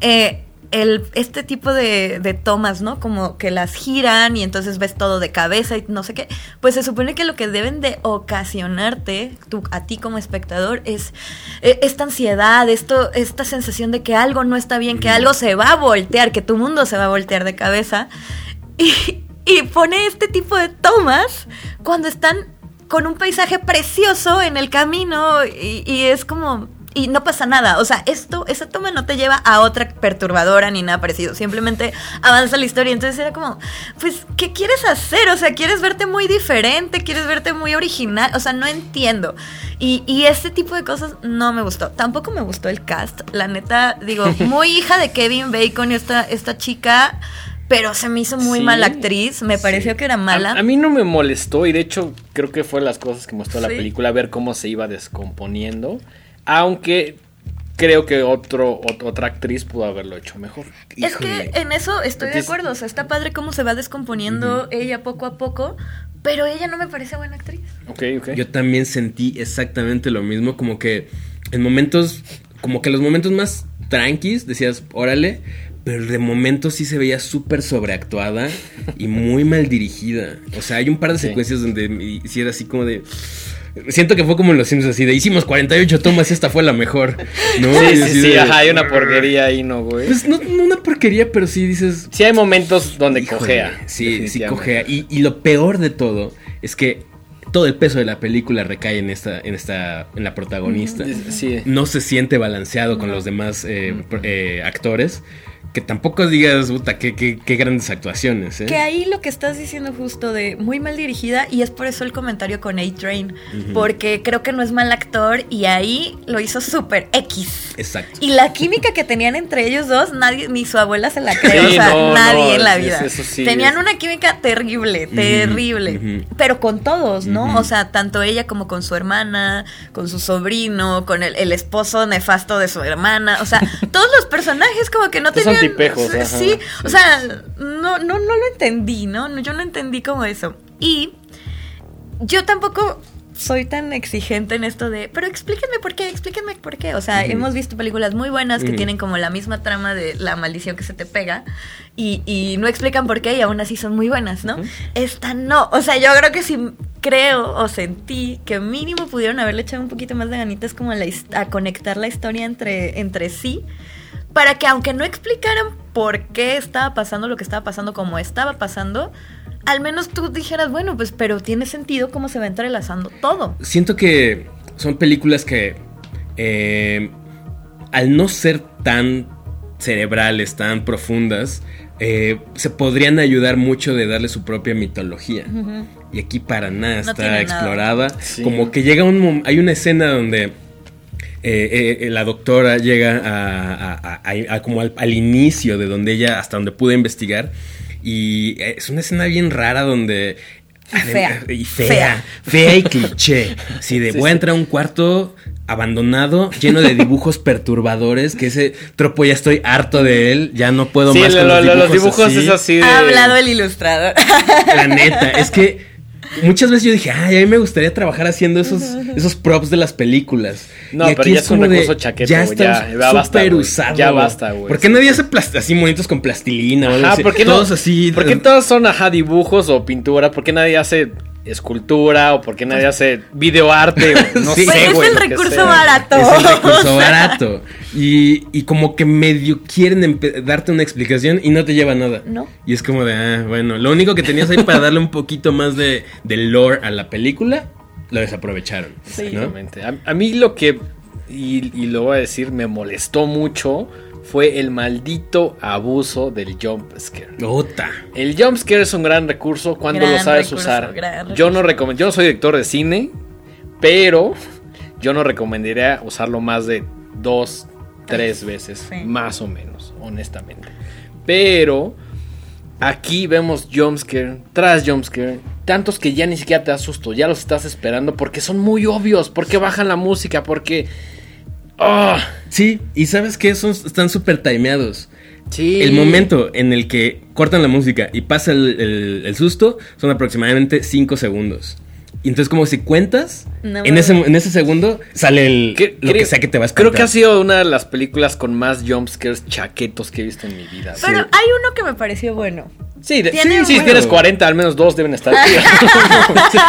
eh, el, este tipo de, de, tomas, ¿no? Como que las giran y entonces ves todo de cabeza y no sé qué. Pues se supone que lo que deben de ocasionarte tú, a ti como espectador es e, esta ansiedad, esto, esta sensación de que algo no está bien, que algo se va a voltear, que tu mundo se va a voltear de cabeza. Y, y pone este tipo de tomas cuando están con un paisaje precioso en el camino y, y es como y no pasa nada. O sea, esto, esa toma no te lleva a otra perturbadora ni nada parecido. Simplemente avanza la historia. Entonces era como, pues, ¿qué quieres hacer? O sea, ¿quieres verte muy diferente? ¿Quieres verte muy original? O sea, no entiendo. Y, y este tipo de cosas no me gustó. Tampoco me gustó el cast. La neta, digo, [LAUGHS] muy hija de Kevin Bacon y esta, esta chica pero se me hizo muy mala actriz, me pareció que era mala. A, mí no me molestó y de hecho creo que fue las cosas que mostró la película, ver cómo se iba descomponiendo. Aunque creo que otro, otra actriz pudo haberlo hecho mejor. Es que en eso estoy de acuerdo. O sea, está padre cómo se va descomponiendo ella poco a poco. Pero ella no me parece buena actriz. Ok, ok. Yo también sentí exactamente lo mismo. Como que en momentos. Como que los momentos más tranquis decías, órale. Pero de momento sí se veía súper sobreactuada y muy mal dirigida. O sea, hay un par de secuencias donde sí era así como de Siento que fue como en los Simpsons, así de hicimos 48 tomas y esta fue la mejor. ¿no? Sí, sí, sí, ajá, hay una porquería ahí, ¿no, güey? Pues no, una porquería, pero sí dices. Sí, hay momentos donde cojea. Sí, sí, cojea. Y, y lo peor de todo es que todo el peso de la película recae en esta, en esta, en la protagonista. Sí. No se siente balanceado con los demás eh, eh, actores que tampoco digas, puta, qué, qué, grandes actuaciones. ¿eh? Que ahí lo que estás diciendo justo de muy mal dirigida y es por eso el comentario con A-Train, porque creo que no es mal actor y ahí lo hizo súper X. Exacto. Y la química que tenían entre ellos dos, nadie, ni su abuela se la cree, o sea, nadie en la vida. tenían una química terrible, terrible, pero con todos, ¿no? O sea, tanto ella como con su hermana, con su sobrino, con el, el esposo nefasto de su hermana, o sea, [LAUGHS] todos los personajes como que no tenían sí, o sea, no, no, no lo entendí, ¿no? Yo no entendí como eso. Y yo tampoco soy tan exigente en esto de, pero explíquenme por qué, explíquenme por qué. O sea, hemos visto películas muy buenas que tienen como la misma trama de la maldición que se te pega y, y no explican por qué y aún así son muy buenas, ¿no? Esta no. O sea, yo creo que si creo o sentí que mínimo pudieron haberle echado un poquito más de ganitas como a, a conectar la historia entre, entre sí para que aunque no explicaran por qué estaba pasando lo que estaba pasando como estaba pasando, al menos tú dijeras, bueno, pues pero tiene sentido cómo se va entrelazando todo. Siento que son películas que eh, al no ser tan cerebrales, tan profundas, eh, se podrían ayudar mucho de darle su propia mitología. Y aquí para nada está explorada. Como que llega un... Hay una escena donde eh, eh, la doctora llega a, como al, inicio de donde ella, hasta donde pude investigar. Y es una escena bien rara donde... fea. Y fea, fea. y cliché. Si de voy a entrar a un cuarto abandonado, lleno de dibujos perturbadores, que ese tropo ya estoy harto de él, ya no puedo más con los dibujos. Los dibujos así. Ha hablado el ilustrador. La neta, es que muchas veces yo dije, ay, a mí me gustaría trabajar haciendo esos, esos props de las películas. No, Y pero ya es un como de, recurso chaqueto, Ya güey, está ya, basta, usado. Ya basta, güey. ¿Por qué nadie hace así monitos con plastilina o algo Ajá, así? ¿por qué no? Todos así. ¿Por qué todos son, ajá, dibujos o pintura? ¿Por qué nadie hace escultura o por qué nadie hace videoarte? o [LAUGHS] no Sí. sé, Pues es el recurso sea. barato. Es el recurso [LAUGHS] barato. Y, y como que medio quieren darte una explicación y no te lleva a nada. No. Y es como de, ah, bueno, lo único que tenías ahí para darle un poquito más de, de lore a la película, lo desaprovecharon. Sí. ¿no? Exactamente. A, a mí lo que, y, y lo voy a decir, me molestó mucho fue el maldito abuso del jump scare. Ota. El jump scare es un gran recurso cuando Gran lo sabes recurso, usar. Yo no recomiendo, yo no soy director de cine, pero yo no recomendaría usarlo más de dos, tres veces, Sí. más o menos, honestamente. Pero aquí vemos jumpscare tras jumpscare, tantos que ya ni siquiera te da susto, ya los estás esperando porque son muy obvios, porque bajan la música, porque ¡Ah! Sí, y sabes que esos están súper timeados. sí. El momento en el que cortan la música y pasa el, el- el susto son aproximadamente 5 segundos. Y entonces como si cuentas, No en, ese, en ese segundo sale el, Que- lo que creo- sea que te va a Creo espantar. que ha sido una de las películas con más jumpscares chaquetos que he visto en mi vida. Pero hay uno que me pareció bueno. Sí, de- Tiene sí, si tienes 40, al menos dos deben estar. chidas. [LAUGHS]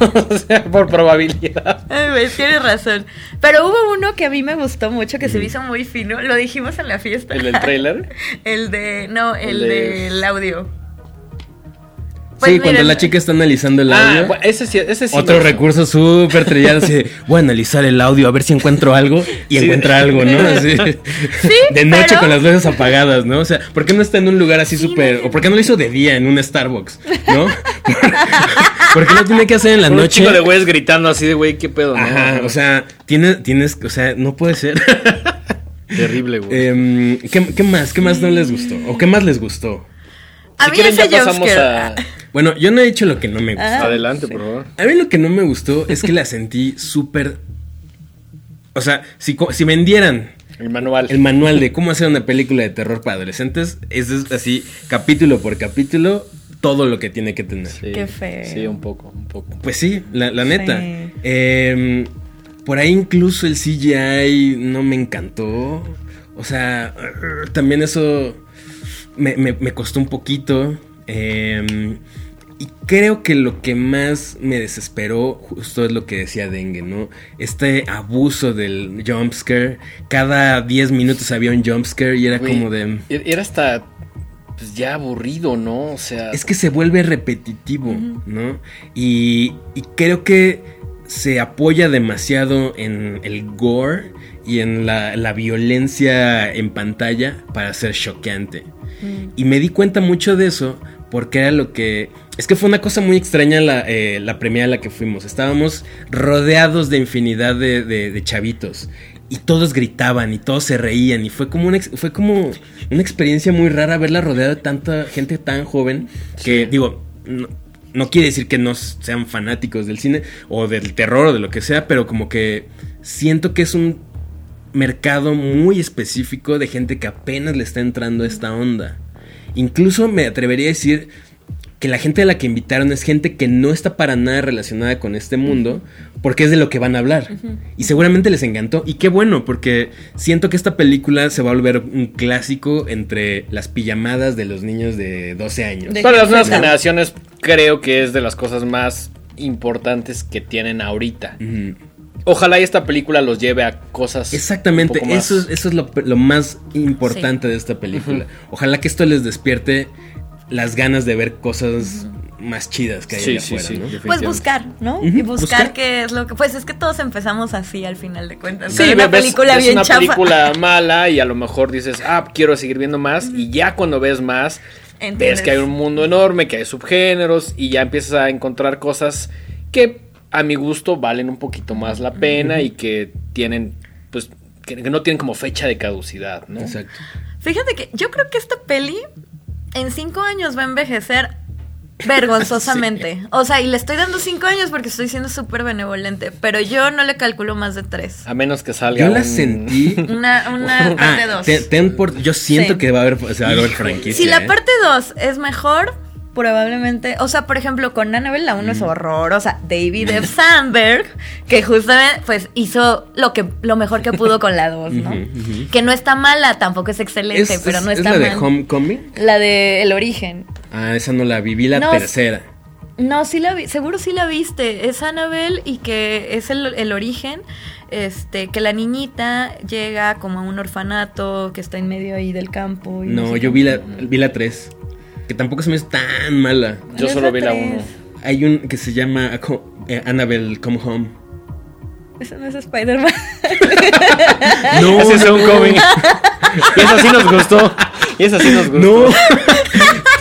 [LAUGHS] o sea, por probabilidad. Ay, tienes razón. Pero hubo uno que a mí me gustó mucho, que se me hizo muy fino. Lo dijimos en la fiesta. ¿El del trailer? [LAUGHS] El de. No, el, El de- del audio. Sí, Pues cuando la chica está analizando el Ah, audio. bueno, ese sí, ese sí. Otro recurso súper trillado así [LAUGHS] voy a analizar el audio a ver si encuentro algo y Sí. encuentra algo, ¿no? Así, [LAUGHS] de noche pero- con las luces apagadas, ¿no? O sea, ¿por qué no está en un lugar así Sí, súper... no. o por qué no lo hizo de día en un Starbucks, ¿no? [LAUGHS] ¿Por qué lo tiene que hacer en la Un noche? chico de güeyes gritando así de güey, qué pedo, ¿no? Ajá, o sea, tienes, tienes, o sea, no puede ser. Terrible, güey. Em, ¿qué, qué más? ¿Qué más no les gustó? ¿O qué más les gustó? A si mí quieren, ya pasamos a. Bueno, yo no he dicho lo que no me gustó. Ah, Adelante, sí. por favor. A mí lo que no me gustó es que la sentí súper... O sea, si, si vendieran El manual. el manual de cómo hacer una película de terror para adolescentes, es así, capítulo por capítulo, todo lo que tiene que tener. Sí, Qué feo. Sí, un poco, un poco. Pues sí, la, la neta. Sí. Em, por ahí incluso el CGI no me encantó. O sea, también eso me, me- me costó un poquito. Em, y creo que lo que más me desesperó justo es lo que decía Dengue, ¿no? Este abuso del jumpscare. Cada 10 minutos había un jumpscare y era como de... Era hasta. Pues ya aburrido, ¿no? O sea. Es que se vuelve repetitivo, ¿no? Y, y creo que se apoya demasiado en el gore y en la, la violencia en pantalla para ser choqueante. Y me di cuenta mucho de eso porque era lo que... Es que fue una cosa muy extraña la, eh, la premia a la que fuimos. Estábamos rodeados de infinidad de, de- de chavitos. Y todos gritaban y todos se reían. Y fue como una, fue como una experiencia muy rara verla rodeada de tanta gente tan joven. Que digo, no, no quiere decir que no sean fanáticos del cine o del terror o de lo que sea. Pero como que siento que es un mercado muy específico de gente que apenas le está entrando a esta onda. Incluso me atrevería a decir que la gente a la que invitaron es gente que no está para nada relacionada con este mundo, porque es de lo que van a hablar. Y seguramente les encantó. Y qué bueno, porque siento que esta película se va a volver un clásico entre las pijamadas de los niños de 12 años. De- Para las nuevas generaciones, creo que es de las cosas más importantes que tienen ahorita. Ojalá y esta película los lleve a cosas. Exactamente, un poco más- eso, es- eso es lo, lo más importante de esta película. Ojalá que esto les despierte las ganas de ver cosas más chidas que hay Sí, allá sí, afuera, sí. ¿no? Pues buscar, ¿no? Y buscar, buscar. qué es lo que. Pues es que todos empezamos así al final de cuentas. Sí, una ves, película ves bien una chafa. película [LAUGHS] mala y a lo mejor dices, ah, quiero seguir viendo más. Y ya cuando ves más, Entiendes. ves que hay un mundo enorme, que hay subgéneros y ya empiezas a encontrar cosas que a mi gusto valen un poquito más la pena y que tienen, pues, que, que no tienen como fecha de caducidad, ¿no? Exacto. Fíjate que yo creo que esta peli en cinco años va a envejecer vergonzosamente. [LAUGHS] O sea, y le estoy dando cinco años porque estoy siendo súper benevolente. Pero yo no le calculo más de tres. A menos que salga. Yo la un- sentí. [LAUGHS] Una, una parte Ah, dos. te- ten por- yo siento Sí. que va a haber, se va a haber franquicia. Si la ¿eh? parte 2 es mejor, probablemente, o sea, por ejemplo, con Annabelle la 1 es horrorosa. David F. Sandberg, que justamente pues hizo lo que lo mejor que pudo con la 2, ¿no? [LAUGHS] Que no está mala, tampoco es excelente, pero no está ¿Es la mal. de Homecoming? La de El Origen. Ah, esa no la vi, vi la No, tercera. No, sí la vi, seguro sí la viste. Es Annabelle y que es el, el origen. Este, que la niñita llega como a un orfanato que está en medio ahí del campo. y No, sé yo vi la, vi la 3. Que tampoco se me hizo tan mala. Yo solo vi la tres. 1. Hay un que se llama eh, Annabelle Come Home. Ese no es Spider-Man. [LAUGHS] No, Ese es un cómic. Y eso sí nos gustó. Y eso sí nos gustó. No.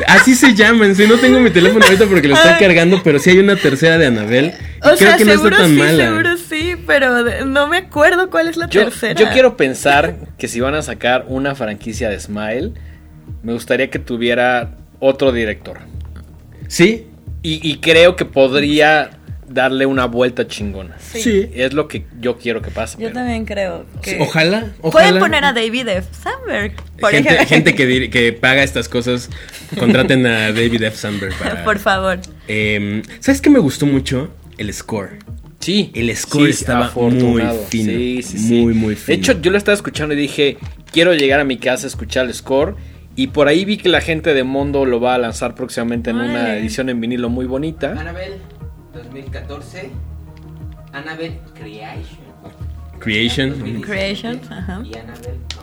Así se llaman. Sí, no tengo mi teléfono ahorita porque lo estoy Ay. cargando, pero sí hay una tercera de Annabelle. y O creo sea, que no seguro está tan sí, mala. seguro sí, pero no me acuerdo cuál es la Yo, tercera. yo quiero pensar que si van a sacar una franquicia de Smile, me gustaría que tuviera otro director. Sí, Y, y creo que podría darle una vuelta chingona. Sí. sí. Es lo que yo quiero que pase. Yo pero- también creo que. Ojalá, ojalá. Pueden poner a David F. Sandberg. Por gente, ejemplo. gente que, dir- que paga estas cosas, contraten a David F. Sandberg para... Por favor. Em, ¿Sabes qué me gustó mucho? El score. Sí, El score estaba afortunado. muy fino, Sí, sí, sí. muy, muy fino. De hecho, yo lo estaba escuchando y dije, quiero llegar a mi casa a escuchar el score. Y por ahí vi que la gente de Mondo lo va a lanzar próximamente en una Órale. edición en vinilo muy bonita. Annabelle 2014. Annabelle Creation. Creation. 2017, Creation, ajá. Y Annabelle Comes Home 2017.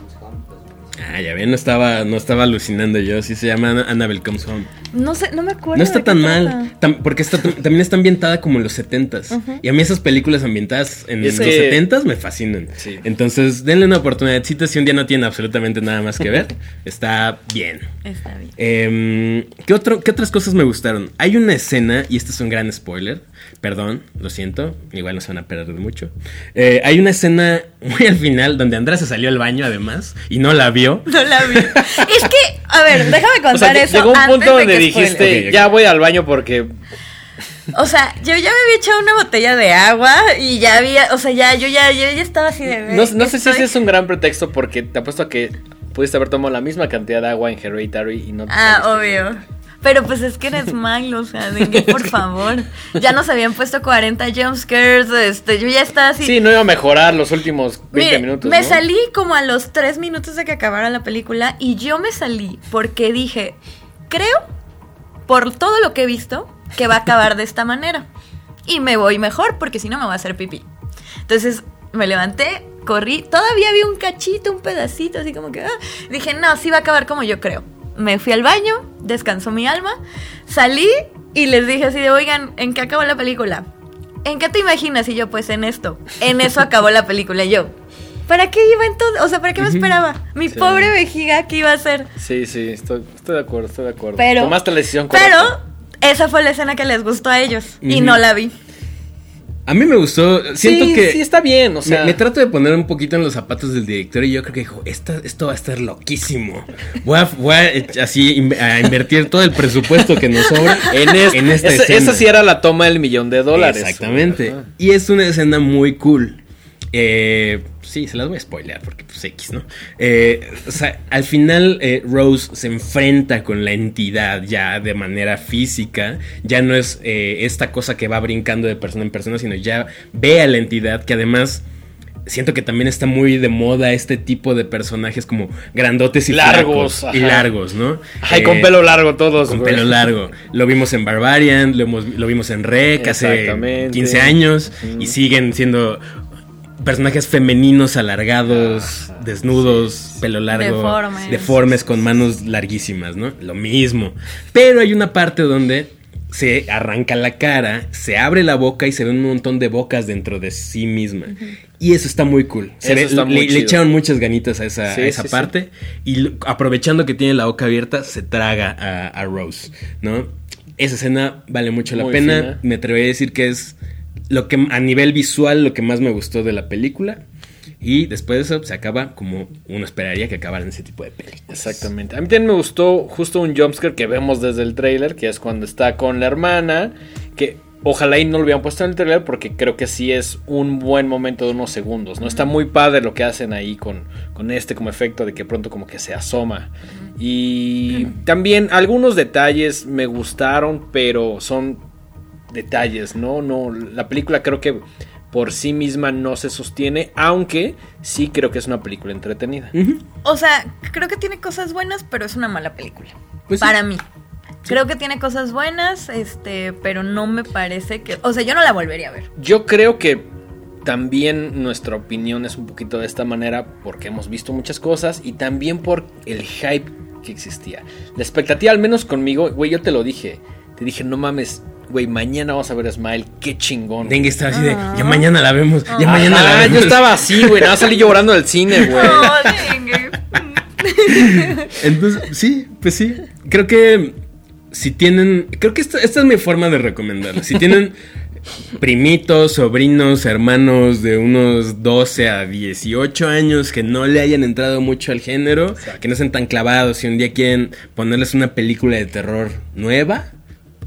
Ah, ya ven, no estaba, no estaba alucinando yo. Sí se llama Anna- Annabelle Comes Home. No sé, no me acuerdo. No está de tan mal, tam- porque está, también está ambientada como en los 70s. Y a mí esas películas ambientadas en Es los que- 70s me fascinan. Sí. Entonces, denle una oportunidad. si un día no tiene absolutamente nada más que ver, [LAUGHS] está bien. Está bien. Em, ¿qué, otro, ¿Qué otras cosas me gustaron? Hay una escena, y este es un gran spoiler, perdón, lo siento, igual no se van a perder mucho. Eh, hay una escena muy al final donde Andrea se salió al baño además y no la vio. [LAUGHS] No la vi. es que, a ver, déjame [LAUGHS] O sea, contar eso. llegó un antes punto de donde que dijiste, ya voy al baño porque... O sea, yo ya me había echado una botella de agua y ya había, o sea, ya, yo ya, yo ya estaba así de. No, no sé si estoy- ese es un gran pretexto porque te apuesto a que pudiste haber tomado la misma cantidad de agua en Hereditary y no te Ah, obvio. Pero pues es que eres malo, o sea, de [LAUGHS] que por favor. Ya nos habían puesto 40 jumpscares, este, yo ya estaba así. Sí, no iba a mejorar los últimos 20 Mire, minutos. me ¿no? salí como a los 3 minutos de que acabara la película y yo me salí porque dije, creo, por todo lo que he visto, que va a acabar de esta manera. Y me voy mejor porque si no me va a hacer pipí. Entonces me levanté, corrí, todavía vi un cachito, un pedacito, así como que... ah. Dije, no, sí va a acabar como yo creo. Me fui al baño, descansó mi alma, salí y les dije así de, oigan, ¿en qué acabó la película? ¿En qué te imaginas? Y yo, pues en esto. En eso acabó la película. Y yo, ¿para qué iba entonces? O sea, ¿para qué me esperaba? Mi Sí. pobre vejiga, ¿qué iba a hacer? Sí, sí, estoy, estoy de acuerdo, estoy de acuerdo. Pero- Tomaste la decisión correcta. Pero esa fue la escena que les gustó a ellos. Y no la vi. A mí me gustó, siento sí, que... sí está bien, o sea... me, me trato de poner un poquito en los zapatos del director y yo creo que dijo, "Esta- esto va a estar loquísimo. Voy a, voy a, así in- a invertir todo el presupuesto que nos sobra en, es- en esta esa, escena. esa sí era la toma del millón de dólares. Exactamente. Ajá. Y es una escena muy cool. Eh, sí, se las voy a spoilear porque pues X, ¿no? Eh, o sea, al final eh, Rose se enfrenta con la entidad ya de manera física. Ya no es eh, esta cosa que va brincando de persona en persona, sino ya ve a la entidad que además... Siento que también está muy de moda este tipo de personajes como grandotes y Largos, y largos, ¿no? Ay, Eh, con pelo largo todos. con güey. pelo largo. Lo vimos en Barbarian, lo, hemos- lo vimos en Rec hace Exactamente. 15 años y siguen siendo personajes femeninos alargados, desnudos, pelo largo, Deformes. deformes con manos larguísimas, ¿no? Lo mismo. Pero hay una parte donde se arranca la cara, se abre la boca y se ven un montón de bocas dentro de sí misma. Y eso está muy cool. Se ve- está muy le, echaron muchas ganitas a esa, Sí, a esa sí, sí. parte. Y aprovechando que tiene la boca abierta, se traga a, a Rose, ¿no? Esa escena vale mucho la Muy pena. fina. Me atrevería a decir que es lo que a nivel visual lo que más me gustó de la película. Y después de eso se acaba como uno esperaría que acabaran ese tipo de películas. Exactamente. A mí también me gustó justo un jumpscare que vemos desde el trailer, que es cuando está con la hermana, que Ojalá y no lo hubieran puesto en el trailer porque creo que sí es un buen momento de unos segundos, ¿no? Está muy padre lo que hacen ahí con, con este como efecto de que pronto como que se asoma. Y también algunos detalles me gustaron, pero son detalles, ¿no? No, la película creo que por sí misma no se sostiene, aunque sí creo que es una película entretenida. O sea, creo que tiene cosas buenas, pero es una mala película. Pues sí. para mí. Creo que tiene cosas buenas, este, pero no me parece que, o sea, yo no la volvería a ver. Yo creo que también nuestra opinión es un poquito de esta manera porque hemos visto muchas cosas y también por el hype que existía. La expectativa, al menos conmigo, güey, yo te lo dije. Te dije, no mames, güey, mañana vamos a ver a Smile, qué chingón. Dengue estaba así de, ya mañana la vemos, ya mañana la Ah, vemos. yo estaba así, güey, nada, salí llorando del cine, [LAUGHS] güey. No, dengue. [LAUGHS] Entonces, sí, pues sí. Creo que si tienen. Creo que esta, esta es mi forma de recomendarla. Si tienen [LAUGHS] primitos, sobrinos, hermanos de unos 12 a 18 años que no le hayan entrado mucho al género, que no sean tan clavados y un día quieren ponerles una película de terror nueva.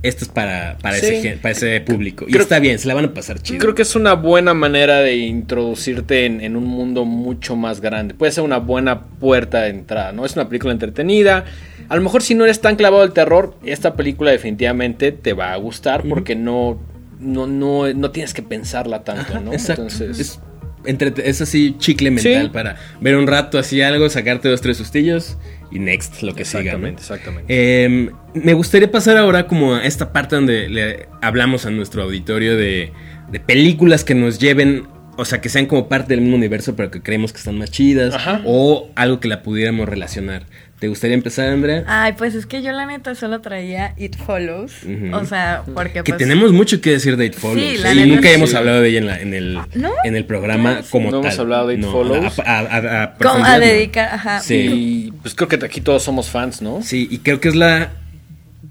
Esto es para, para, Sí. ese, para ese público. Y Creo- está bien, se la van a pasar chido. Creo que es una buena manera de introducirte en, en un mundo mucho más grande. Puede ser una buena puerta de entrada, ¿no? Es una película entretenida. A lo mejor si no eres tan clavado al terror, esta película definitivamente te va a gustar porque no, no, no, no tienes que pensarla tanto, ¿no? Exacto. Entonces, es, entrete- es así chicle mental Sí. para ver un rato así algo, sacarte dos, tres sustillos y next, lo que siga. ¿no? exactamente, exactamente. Eh, me gustaría pasar ahora como a esta parte donde le hablamos a nuestro auditorio de, de películas que nos lleven, o sea, que sean como parte del mismo universo, pero que creemos que están más chidas, Ajá. o algo que la pudiéramos relacionar. ¿Te gustaría empezar, Andrea? Ay, pues es que yo la neta solo traía It Follows. O sea, porque que pues, tenemos mucho que decir de It Follows. Sí, ¿eh? la y neta nunca sí. hemos hablado de ella en, la- en el, ¿No? en el programa como No tal. hemos hablado de It Follows. A, a- a- no. dedicar, ajá. Sí. Y pues creo que aquí todos somos fans, ¿no? Sí, y creo que es la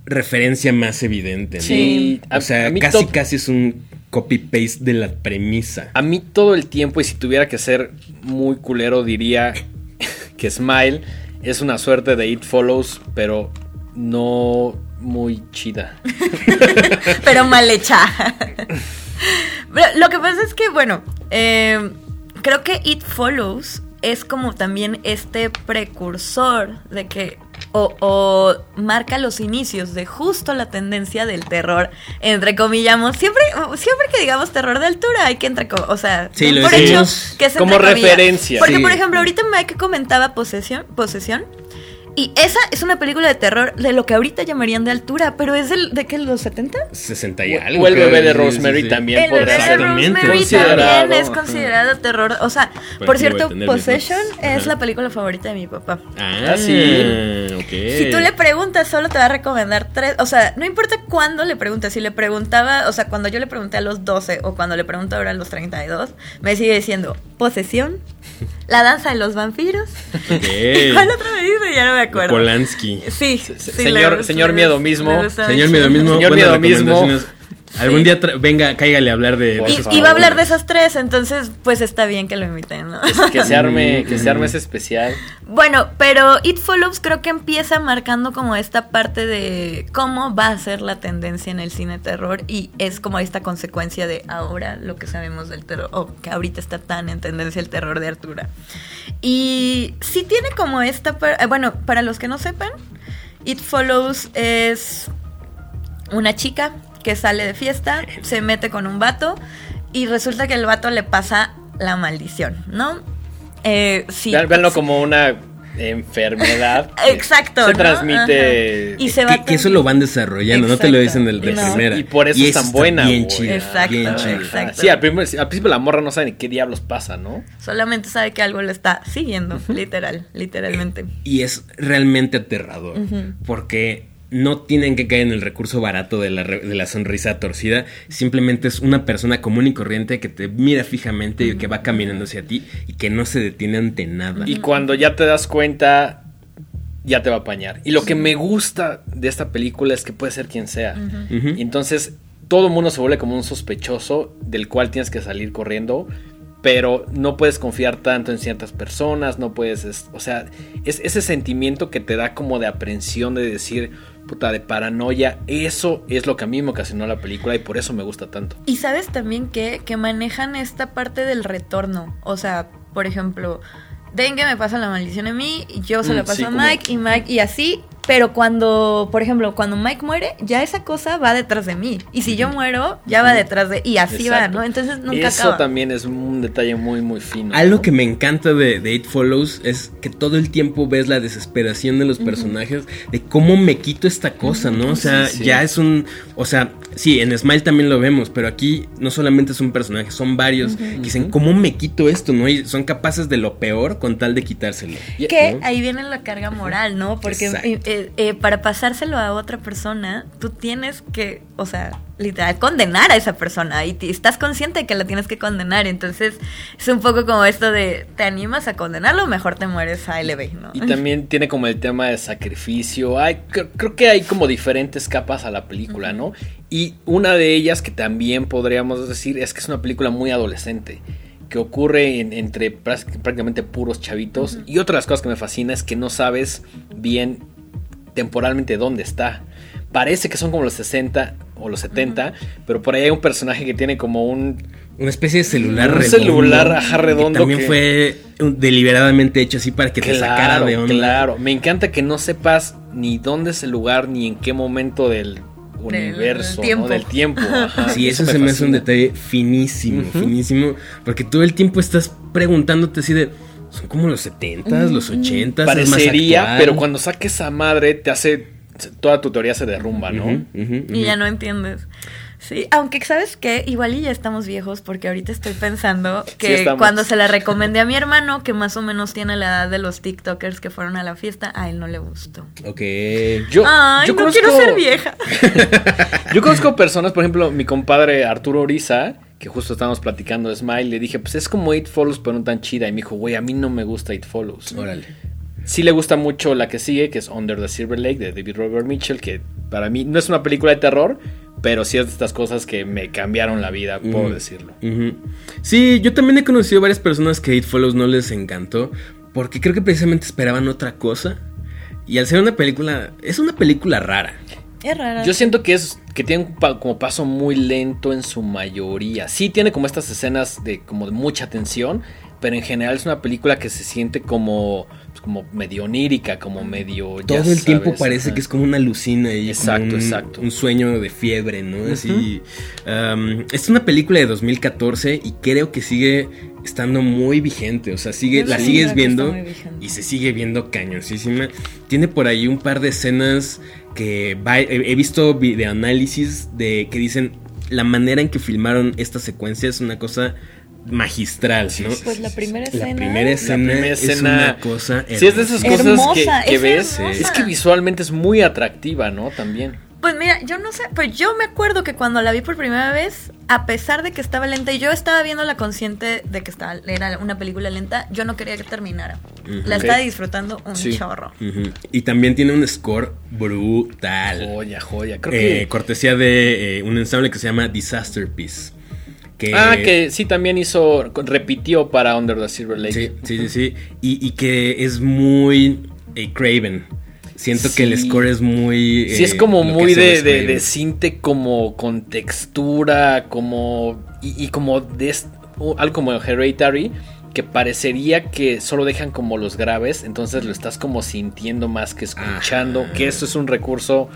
referencia más evidente. ¿no? Sí. O sea, A- a mí casi casi es un copy-paste de la premisa. A mí todo el tiempo, y si tuviera que ser muy culero, diría [LAUGHS] que Smile es una suerte de It Follows, pero no muy chida. [LAUGHS] pero mal hecha. Pero lo que pasa es que, bueno, eh, creo que It Follows es como también este precursor de que, o, o marca los inicios de justo la tendencia del terror, entre comillamos. Siempre, siempre que digamos terror de altura hay que entre, o sea, Sí, den lo por hecho que es como comillas. referencia. Porque, Sí. por ejemplo, ahorita Mike comentaba posesión, posesión. Y esa es una película de terror de lo que ahorita llamarían de altura, pero es del, de que los 70? 60 y algo. O el bebé de Rosemary sí, sí. también El bebé de. Rosemary Considerado, también es considerado terror. O sea, Pues por cierto, Possession es Ajá. la película favorita de mi papá. Ah, Ah, sí. ok. Si tú le preguntas, solo te va a recomendar tres. O sea, no importa cuándo le preguntes. Si le preguntaba, o sea, cuando yo le pregunté a los 12 o cuando le pregunto ahora a los 32, me sigue diciendo posesión, la danza de los vampiros. Ok. ¿Y [LAUGHS] ¿Cuál otra me dice? Ya no me acuerdo. Polanski. Sí, Se- sí, señor- le- señor le- Miedo mismo. Señor. Miedo mismo. Señor Miedo mismo. Algún día venga, cáigale a hablar de. Y, va a hablar de esas tres, entonces pues está bien que lo inviten, ¿no? Que se arme, que se arme ese especial. Bueno, pero It Follows creo que empieza marcando como esta parte de cómo va a ser la tendencia en el cine terror y es como esta consecuencia de ahora lo que sabemos del terror, o que ahorita está tan en tendencia el terror de Artura. Y sí tiene como esta, eh, bueno, para los que no sepan, It Follows es una chica que sale de fiesta, se mete con un vato y resulta que el vato le pasa la maldición, ¿no? Eh, sí, como una enfermedad. [LAUGHS] Exacto. Se ¿no? transmite. Ajá. Y se va Que, que eso lo van desarrollando, no te lo dicen de, de. No. primera. Y por eso es tan buena, Bien chida. Exacto, bien chida. exacto. Sí, al, primer- al principio la morra no sabe ni qué diablos pasa, ¿no? Solamente sabe que algo lo está siguiendo, literal, literalmente. Y es realmente aterrador. Porque no tienen que caer en el recurso barato de la, de la sonrisa torcida. Simplemente es una persona común y corriente que te mira fijamente y que va caminando hacia ti y que no se detiene ante nada. Y cuando ya te das cuenta, ya te va a apañar. Y lo que me gusta de esta película es que puede ser quien sea. Y entonces todo el mundo se vuelve como un sospechoso del cual tienes que salir corriendo. Pero no puedes confiar tanto en ciertas personas, no puedes, es- o sea, es ese sentimiento que te da como de aprensión de decir, puta, de paranoia. Eso es lo que a mí me ocasionó la película y por eso me gusta tanto. Y sabes también que, que manejan esta parte del retorno. O sea, por ejemplo, Dengue me pasa la maldición a mí, yo se Mm, la paso sí, a como- Mike y Mike y así. Pero cuando, por ejemplo, cuando Mike muere, ya esa cosa va detrás de mí. Y si yo muero, ya va detrás de... Y así va. ¿no? Entonces nunca Eso acaba. también es un detalle muy, muy fino. Algo ¿no? que me encanta de, de It Follows es que todo el tiempo ves la desesperación de los personajes, de cómo me quito esta cosa, ¿no? O sea, Sí, sí. ya es un. O sea, sí, en Smile también lo vemos, pero aquí no solamente es un personaje, son varios que dicen, ¿cómo me quito esto, no? Y son capaces de lo peor con tal de quitárselo. Que ¿no? ahí viene la carga moral, ¿no? Porque Eh, para pasárselo a otra persona, tú tienes que, o sea, literal, condenar a esa persona y estás consciente de que la tienes que condenar. Entonces, es un poco como esto de, ¿te animas a condenarlo? Mejor te mueres a LB, ¿no? Y también [LAUGHS] tiene como el tema de sacrificio. Hay, cre- creo que hay como diferentes capas a la película, ¿no? Y una de ellas que también podríamos decir es que es una película muy adolescente. Que ocurre en- entre prácticamente puros chavitos. Y otra de las cosas que me fascina es que no sabes bien temporalmente dónde está. Parece que son como los 60 o los 70, pero por ahí hay un personaje que tiene como un Una especie de celular Un redondo. celular, ajá, redondo Que también que- fue un- deliberadamente hecho así para que te sacara de onda. Claro, me encanta que no sepas ni dónde es el lugar ni en qué momento del universo, ¿no? tiempo. del tiempo. ajá. [LAUGHS] Sí, eso, se me hace un detalle finísimo, finísimo. Porque todo el tiempo estás preguntándote así de. Son como los 70s, los 80s. es más Parecería, pero cuando saques esa madre te hace toda tu teoría se derrumba, ¿no? Y ya no entiendes. Sí, aunque sabes que igual y ya estamos viejos porque ahorita estoy pensando que cuando se la recomendé a mi hermano, que más o menos tiene la edad de los TikTokers que fueron a la fiesta, a él no le gustó. Ok. Yo, Ay, yo no quiero ser vieja. [LAUGHS] Yo conozco personas, por ejemplo, mi compadre Arturo Oriza, que justo estábamos platicando de Smile, le dije, pues es como It Follows, pero no tan chida. Y me dijo, güey, a mí no me gusta It Follows. Órale. Sí le gusta mucho la que sigue, que es Under the Silver Lake de David Robert Mitchell, que para mí no es una película de terror, pero sí es de estas cosas que me cambiaron la vida, puedo Mm. decirlo. Sí, yo también he conocido varias personas que It Follows no les encantó. Porque creo que precisamente esperaban otra cosa. Y al ser una película. Es una película rara. Es rara. Yo siento que es que tiene un pa- como paso muy lento en su mayoría. Sí tiene como estas escenas de como de mucha tensión, pero en general es una película que se siente como pues, como medio onírica, como medio ya Todo el tiempo parece ajá. que es como una alucina y Exacto, como un, exacto. un sueño de fiebre, ¿no? Así. um, es una película de 2014 y creo que sigue estando muy vigente. O sea, sigue, la sigues viendo y se sigue viendo cañosísima. Tiene por ahí un par de escenas que va- he he visto videoanálisis de que dicen la manera en que filmaron esta secuencia es una cosa magistral, ¿no? Pues la primera La escena. primera escena, primera es una cosa Sí, es de esas hermosa. cosas Hermosa, que, que es ves. hermosa. Es que visualmente es muy atractiva, ¿no? También. Pues mira, yo no sé, pues yo me acuerdo que cuando la vi por primera vez, a pesar de que estaba lenta y yo estaba viendo la consciente de que estaba, era una película lenta, yo no quería que terminara. La estaba disfrutando un Sí. chorro. Y también tiene un score brutal. Joya, joya. Creo Eh, que. cortesía de eh, un ensamble que se llama Disaster Piece. Que, Ah, que sí también hizo. Repitió para Under the Silver Lake. Sí, sí, sí. sí. Y, y que es muy eh, Craven. Siento que el score es muy. Sí, es eh, como muy de, de, de cinte como con textura, como. Y, y como de algo como Hereditary, que parecería que solo dejan como los graves, entonces lo estás como sintiendo más que escuchando, Ajá. que eso es un recurso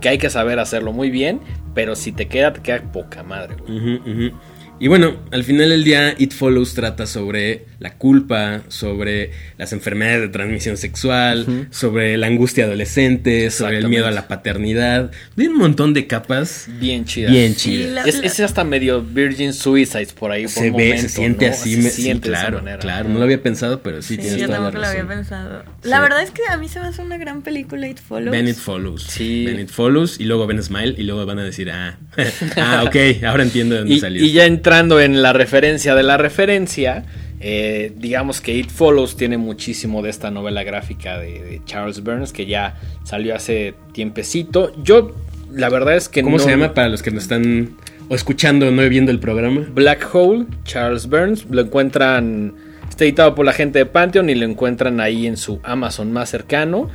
que hay que saber hacerlo muy bien, pero si te queda, te queda poca madre, güey. Y bueno, al final del día, It Follows trata sobre la culpa, sobre las enfermedades de transmisión sexual, sobre la angustia adolescente, sobre el miedo a la paternidad. De un montón de capas Bien chida. bien Sí, chidas. la- Es, es hasta medio Virgin Suicides por ahí. por se ve, momento, se siente ¿no? así, Se me- sí, siente de esa claro, claro, no lo había pensado, pero sí, Sí, tienes yo toda la tampoco lo había razón. pensado. Sí. La verdad es que a mí se me hace una gran película It Follows. Ben It Follows. Sí. Ben It Follows y luego Ben Smile y luego van a decir, ah, [LAUGHS] ah, ok, ahora entiendo de dónde Y, salió. y ya entrando en la referencia de la referencia, eh, digamos que It Follows tiene muchísimo de esta novela gráfica de, de Charles Burns que ya salió hace tiempecito. Yo, la verdad es que ¿Cómo no- se llama para los que nos están o escuchando o no viendo el programa? Black Hole, Charles Burns. Lo encuentran, está editado por la gente de Pantheon y lo encuentran ahí en su Amazon más cercano.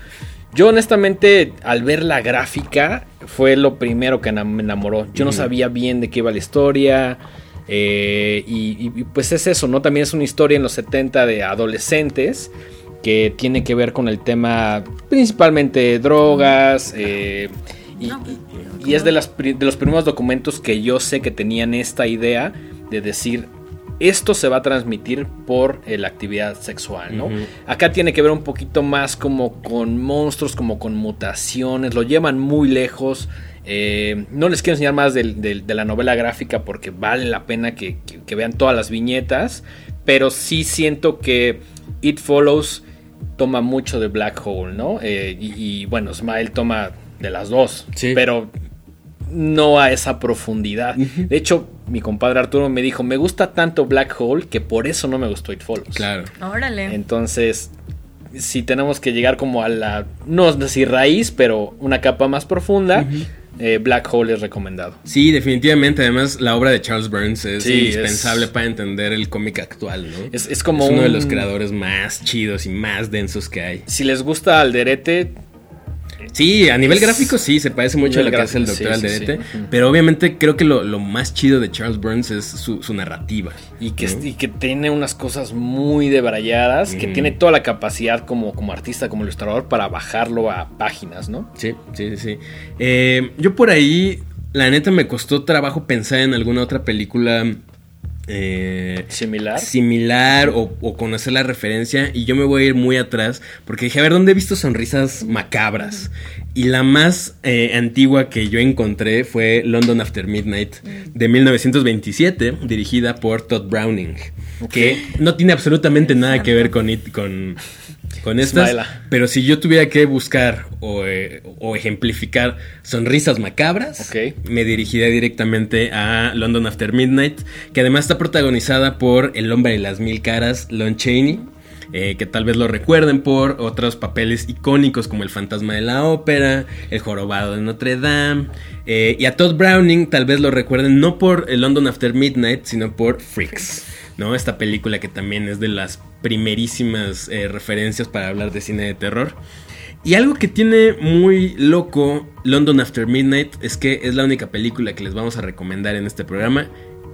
Yo honestamente, al ver la gráfica, fue lo primero que me enamoró. Yo no sabía bien de qué iba la historia. Eh, y, pues es eso, ¿no? También es una historia en los 70 de adolescentes que tiene que ver con el tema principalmente drogas. Eh, y, es de, las, de los primeros documentos que yo sé que tenían esta idea de decir, esto se va a transmitir por eh, la actividad sexual, ¿no? Acá tiene que ver un poquito más como con monstruos, como con mutaciones, lo llevan muy lejos. Eh, no les quiero enseñar más de, la novela gráfica porque vale la pena que, vean todas las viñetas, pero sí siento que It Follows toma mucho de Black Hole, ¿no? Eh, y, bueno, Smile toma de las dos, pero no a esa profundidad. De hecho, mi compadre Arturo me dijo, me gusta tanto Black Hole que por eso no me gustó It Follows. Claro. Órale. Entonces, si tenemos que llegar como a la, no es decir raíz, pero una capa más profunda. Eh, Black Hole es recomendado. Sí, definitivamente. Además, la obra de Charles Burns es indispensable para entender el cómic actual, ¿no? Es, como uno de los creadores más chidos y más densos que hay. Si les gusta Alderete, Sí, a nivel gráfico sí, se parece mucho a lo que hace el Doctor Alderete. Pero obviamente creo que lo, más chido de Charles Burns es su, narrativa. Y que, que tiene unas cosas muy debrayadas, que tiene toda la capacidad como, como artista, como ilustrador, para bajarlo a páginas, ¿no? Sí, sí, sí. Eh, yo por ahí, la neta, me costó trabajo pensar en alguna otra película eh, similar. Similar o, conocer la referencia. Y yo me voy a ir muy atrás porque dije, a ver, ¿dónde he visto sonrisas macabras? Y la más eh, antigua que yo encontré fue London After Midnight de 1927, dirigida por Todd Browning. Que no tiene absolutamente nada que ver con, con, con estas. Pero si yo tuviera que buscar o, eh, ejemplificar sonrisas macabras, me dirigiría directamente a London After Midnight, que además está protagonizada por el hombre de las mil caras, Lon Chaney. Eh, que tal vez lo recuerden por otros papeles icónicos como El fantasma de la ópera, El jorobado de Notre Dame, eh, y a Todd Browning tal vez lo recuerden no por London After Midnight, sino por Freaks. ¿no? Esta película que también es de las primerísimas eh, referencias para hablar de cine de terror. Y algo que tiene muy loco London After Midnight es que es la única película que les vamos a recomendar en este programa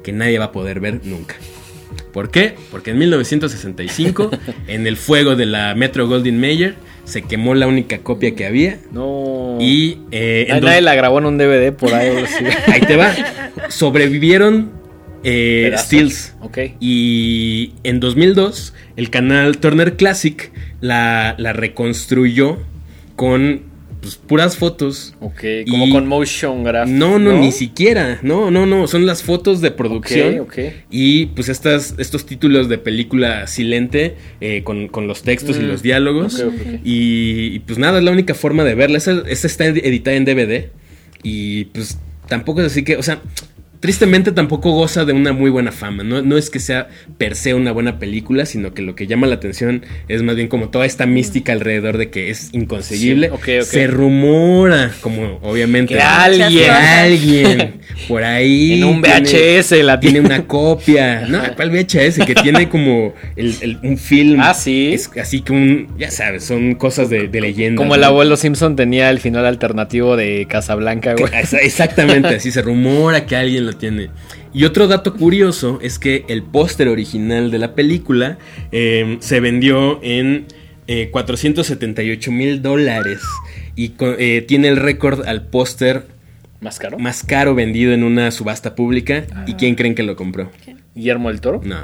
que nadie va a poder ver nunca. ¿Por qué? Porque en 1965, [LAUGHS] en el fuego de la Metro Goldwyn Mayer, se quemó la única copia que había. No. Y eh, nadie la grabó en un DVD por ahí. [LAUGHS] ahí te va. Sobrevivieron eh, Stills. Okay. Y en 2002, el canal Turner Classic la, reconstruyó con pues, puras fotos. Ok, como con motion graphics. No, no, ni siquiera. No, no, no. Son las fotos de producción. Y pues estas, estos títulos de película silente eh, con, los textos y mm, los diálogos. Y, pues nada, es la única forma de verla. Esa, esa está editada en DVD. Y pues tampoco es así que, o sea, tristemente tampoco goza de una muy buena fama. No, no, es que sea per se una buena película, sino que lo que llama la atención es más bien como toda esta mística alrededor de que es inconseguible. Se rumora, como obviamente que alguien, alguien [LAUGHS] por ahí en un VHS la tiene una copia. No, [LAUGHS] ¿cuál VHS? Que tiene como un film. Ah, sí. Es así que un, ya sabes, son cosas de, leyenda. Como el abuelo Simpson tenía el final alternativo de Casablanca, güey. Exactamente, así se rumora que alguien tiene. Y otro dato curioso es que el póster original de la película eh, se vendió en 478 eh, mil dólares y eh, tiene el récord al póster más caro. Más caro vendido en una subasta pública. ¿Y quién creen que lo compró? Guillermo del Toro. No.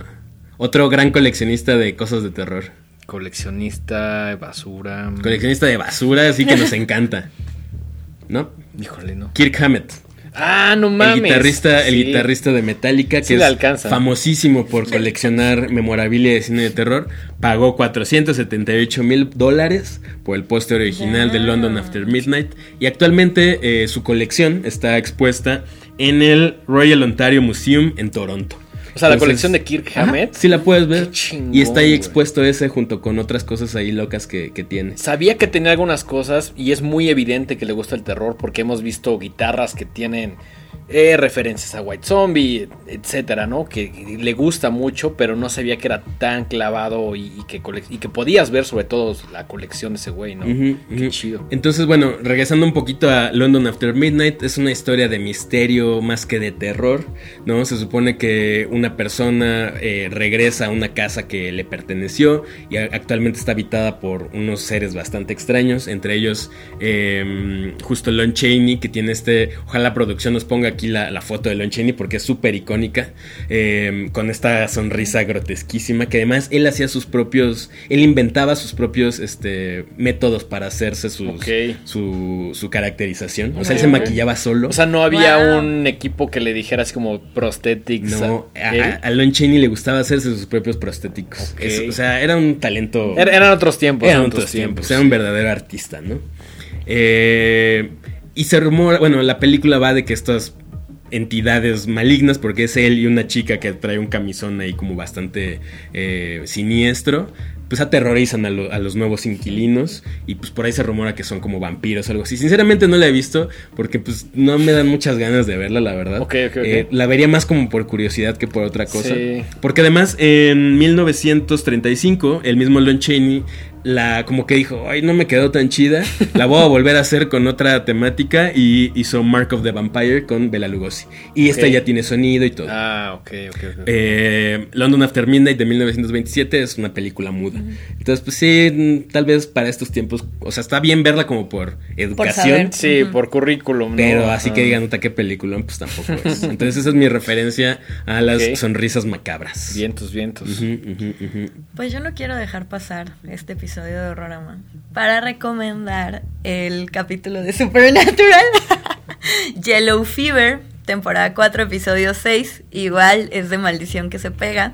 Otro gran coleccionista de cosas de terror. Coleccionista de basura. Coleccionista de basura, así que nos encanta. ¿No? Híjole, no. Kirk Hammett. Ah, no mames. El guitarrista, el guitarrista de Metallica, que es famosísimo por coleccionar memorabilia de cine de terror, pagó 478 mil dólares por el póster original de London After Midnight. Y actualmente eh, su colección está expuesta en el Royal Ontario Museum en Toronto. O sea, la colección de Kirk Hammett. sí la puedes ver. y está ahí expuesto ese junto con otras cosas ahí locas que, tiene. Sabía que tenía algunas cosas y es muy evidente que le gusta el terror porque hemos visto guitarras que tienen eh, referencias a White Zombie, etcétera, ¿no? Que le gusta mucho, pero no sabía que era tan clavado y, que, y que podías ver sobre todo la colección de ese güey, ¿no? Qué chido. Entonces, bueno, regresando un poquito a London After Midnight, es una historia de misterio más que de terror, ¿no? Se supone que una persona eh, regresa a una casa que le perteneció y actualmente está habitada por unos seres bastante extraños, entre ellos em, justo Lon Chaney, que tiene este, ojalá la producción nos ponga aquí la, foto de Lon Chaney porque es súper icónica, em, con esta sonrisa grotesquísima, que además él hacía sus propios, él inventaba sus propios este, métodos para hacerse sus, su, su, caracterización. O sea, él se maquillaba solo. O sea, no había un equipo que le dijera así como prosthetics. No, a, Lon Chaney le gustaba hacerse sus propios prostéticos. o sea, era un talento. eran otros tiempos. Eran otros tiempos. Era un verdadero artista, ¿no? Eh, y se rumora, bueno, la película va de que estas entidades malignas, porque es él y una chica que trae un camisón ahí como bastante eh, siniestro, pues aterrorizan a, los nuevos inquilinos y pues por ahí se rumora que son como vampiros o algo así. Sinceramente no la he visto porque pues no me dan muchas ganas de verla, la verdad. Eh, la vería más como por curiosidad que por otra cosa. Porque además en 1935 el mismo Lon Chaney la como que dijo, ay, no me quedó tan chida, la voy a volver a hacer con otra temática y hizo Mark of the Vampire con Bela Lugosi. Y esta ya tiene sonido y todo. Ah, ok, ok. Eh, London After Midnight de 1927 es una película muda. Entonces, pues sí, tal vez para estos tiempos, o sea, está bien verla como por educación. sí, por currículum. Pero así que digan, qué película, pues tampoco es. Entonces esa es mi referencia a las sonrisas macabras. Vientos, vientos. Pues yo no quiero dejar pasar este episodio de Horrorama para recomendar el capítulo de Supernatural, [LAUGHS] Yellow Fever, temporada 4, episodio 6. Igual es de maldición que se pega.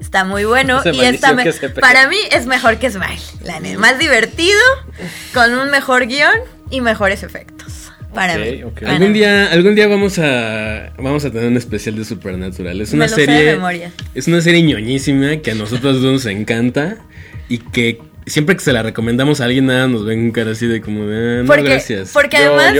Está muy bueno [LAUGHS] y está para mí es mejor que Smile. La más divertido, con un mejor guion y mejores efectos. Para mí. algún día, algún día vamos a vamos a tener un especial de Supernatural. Es una serie es una serie ñoñísima que a nosotros nos encanta y que siempre que se la recomendamos a alguien, nada nos ven un cara así de como de, ah, no, gracias. Porque además...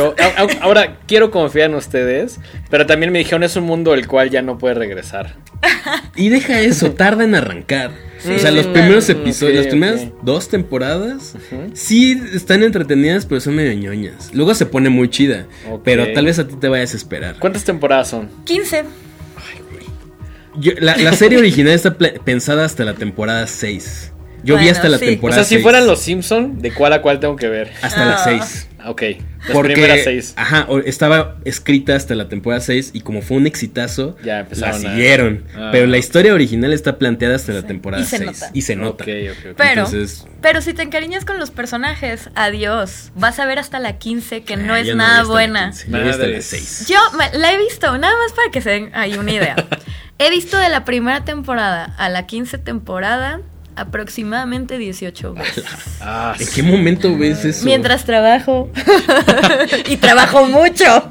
ahora, quiero confiar en ustedes, pero también me dijeron, es un mundo del cual ya no puede regresar. [LAUGHS] y deja eso, tarda en arrancar. o sea, los primeros episodios, las primeras dos temporadas, sí están entretenidas, pero son medio ñoñas. Luego se pone muy chida, pero tal vez a ti te vayas a esperar. ¿Cuántas temporadas son? 15. la, la, serie original está pensada hasta la temporada 6. Yo vi hasta la temporada. O sea, si fueran los Simpson, ¿de cuál a cuál tengo que ver? Hasta la 6. Ah, ok. Las Porque, 6. Ajá, estaba escrita hasta la temporada 6 y como fue un exitazo, ya la siguieron. Ah. Pero la historia original está planteada hasta la temporada 6. Y se nota. Okay, okay, pero, pero si te encariñas con los personajes, adiós. Vas a ver hasta la 15, que no es nada buena. Yo hasta la 6. Yo la he visto, nada más para que se den ahí una idea. [LAUGHS] he visto de la primera temporada a la 15 temporada aproximadamente 18 veces. Ah, ¿En qué momento ves eso? Mientras trabajo. [LAUGHS] y trabajo mucho.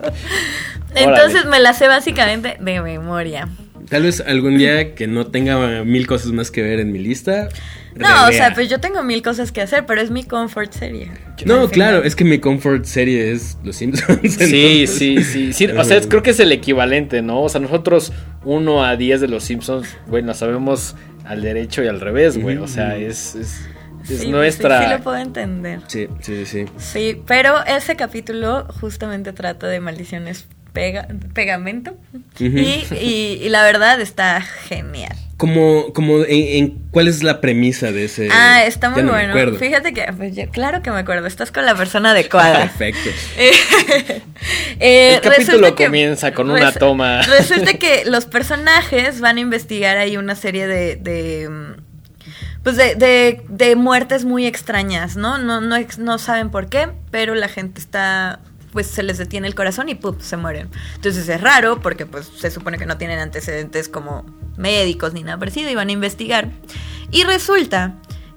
Entonces me la sé básicamente de memoria. Tal vez algún día que no tenga mil cosas más que ver en mi lista. No, o sea, pues yo tengo mil cosas que hacer, pero es mi comfort serie. No, claro, es que mi comfort serie es Los Simpsons. Sí, sí, sí, sí. O sea, [LAUGHS] creo que es el equivalente, ¿no? O sea, nosotros 1 a 10 de Los Simpsons, bueno, sabemos al derecho y al revés, güey. O sea, es, es, nuestra. Sí, lo puedo entender. Sí, sí, sí. Sí, pero ese capítulo justamente trata de maldiciones pega, pegamento. y, la verdad está genial. Como, como en, cuál es la premisa de ese. Ah, está muy bueno. Fíjate que, pues, claro que me acuerdo, estás con la persona adecuada. [LAUGHS] Perfecto. [LAUGHS] Eh, El capítulo comienza con una toma. [LAUGHS] Resulta que los personajes van a investigar ahí una serie de, de pues de, de, muertes muy extrañas, ¿no? No, no, no saben por qué, pero la gente está pues se les detiene el corazón y ¡pum! se mueren. Entonces es raro porque pues se supone que no tienen antecedentes como médicos ni nada parecido y van a investigar. Y resulta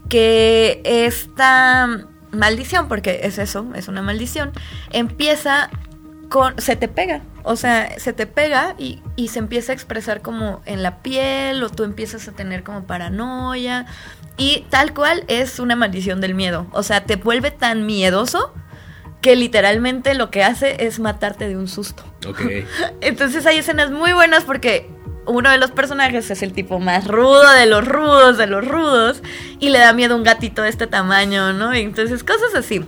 que esta maldición, porque es eso, es una maldición, empieza con, se te pega, o sea, se te pega y, y se empieza a expresar como en la piel o tú empiezas a tener como paranoia y tal cual es una maldición del miedo, o sea, te vuelve tan miedoso que literalmente lo que hace es matarte de un susto. Ok. [LAUGHS] Entonces hay escenas muy buenas porque uno de los personajes es el tipo más rudo de los rudos, de los rudos, y le da miedo un gatito de este tamaño, ¿no? Entonces cosas así.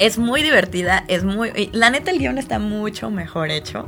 Es muy divertida, es muy... y La neta, el guion está mucho mejor hecho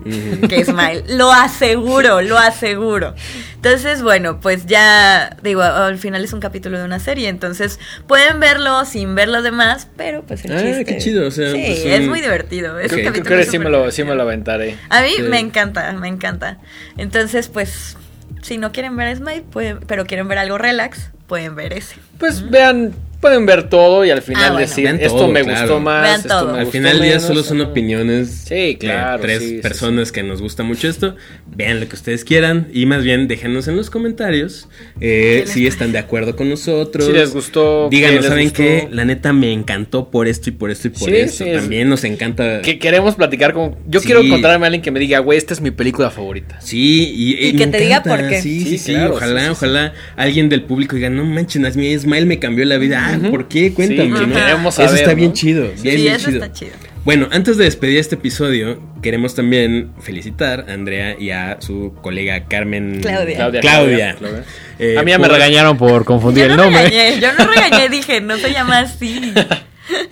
que Smile. [LAUGHS] Lo aseguro, lo aseguro. Entonces, bueno, pues ya, digo, al final es un capítulo de una serie, entonces pueden verlo sin ver los demás, pero pues el Ah, chiste... qué chido, o sea, Sí, pues, es muy divertido. Es un Creo que sí me, lo, sí me lo aventaré. a mí Sí. me encanta, me encanta. Entonces, pues, si no quieren ver Smite, pueden, pero quieren ver algo relax, pueden ver ese. Pues vean, pueden ver todo y al final Ah, bueno. decir, Vean esto todo, me claro. gustó más. Vean esto todo. me Al gustó final del día solo son opiniones Sí, claro, de tres sí, sí, personas que nos gusta mucho esto. Vean lo que ustedes quieran y más bien déjenos en los comentarios eh, si están de acuerdo con nosotros. Si les gustó, qué Díganos, les ¿saben gustó? qué? La neta me encantó por esto y por esto y por Sí, esto. sí, es- También nos encanta. Que queremos platicar con... Yo Sí. quiero encontrarme a alguien que me diga, güey, esta es mi película favorita. Sí, y, Y me que te diga por qué. Sí, sí, Sí, sí. claro, ojalá, sí, sí, sí. ojalá alguien del público diga, no manches, a mí Smile me cambió la vida. Ah, ¿por qué? Cuéntame, Sí, ¿no? queremos Eso está bien chido. Sí, bien, bien eso chido. está chido. Bueno, antes de despedir este episodio, queremos también felicitar a Andrea y a su colega Carmen Claudia. Claudia. Claudia. Claudia. Eh, a mí ya me regañaron por confundir Yo el no nombre. regañé, yo no regañé, [LAUGHS] dije, no se llama así.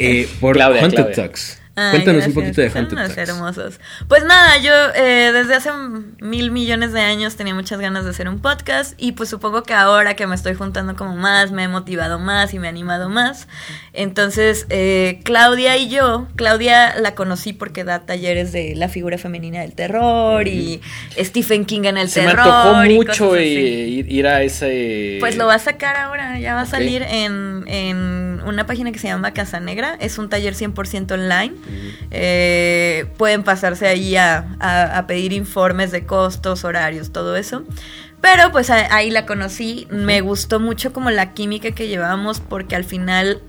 eh, por Claudia, Haunted Claudia. Talks. Ay, Cuéntanos un poquito de Haunted hermosos. Pues nada, yo eh, desde hace mil millones de años tenía muchas ganas de hacer un podcast y pues supongo que ahora que me estoy juntando como más, me he motivado más y me he animado más. Entonces, eh, Claudia y yo, Claudia la conocí porque da talleres de la figura femenina del terror y Stephen King en el Se me terror. antojó y mucho así. ir, a ese... Pues lo va a sacar ahora, ya va a salir en, en una página que se llama Casa Negra, es un taller 100% online, Eh, pueden pasarse ahí a, a- a pedir informes de costos, horarios, todo eso. Pero pues ahí la conocí, me gustó mucho como la química que llevábamos porque al final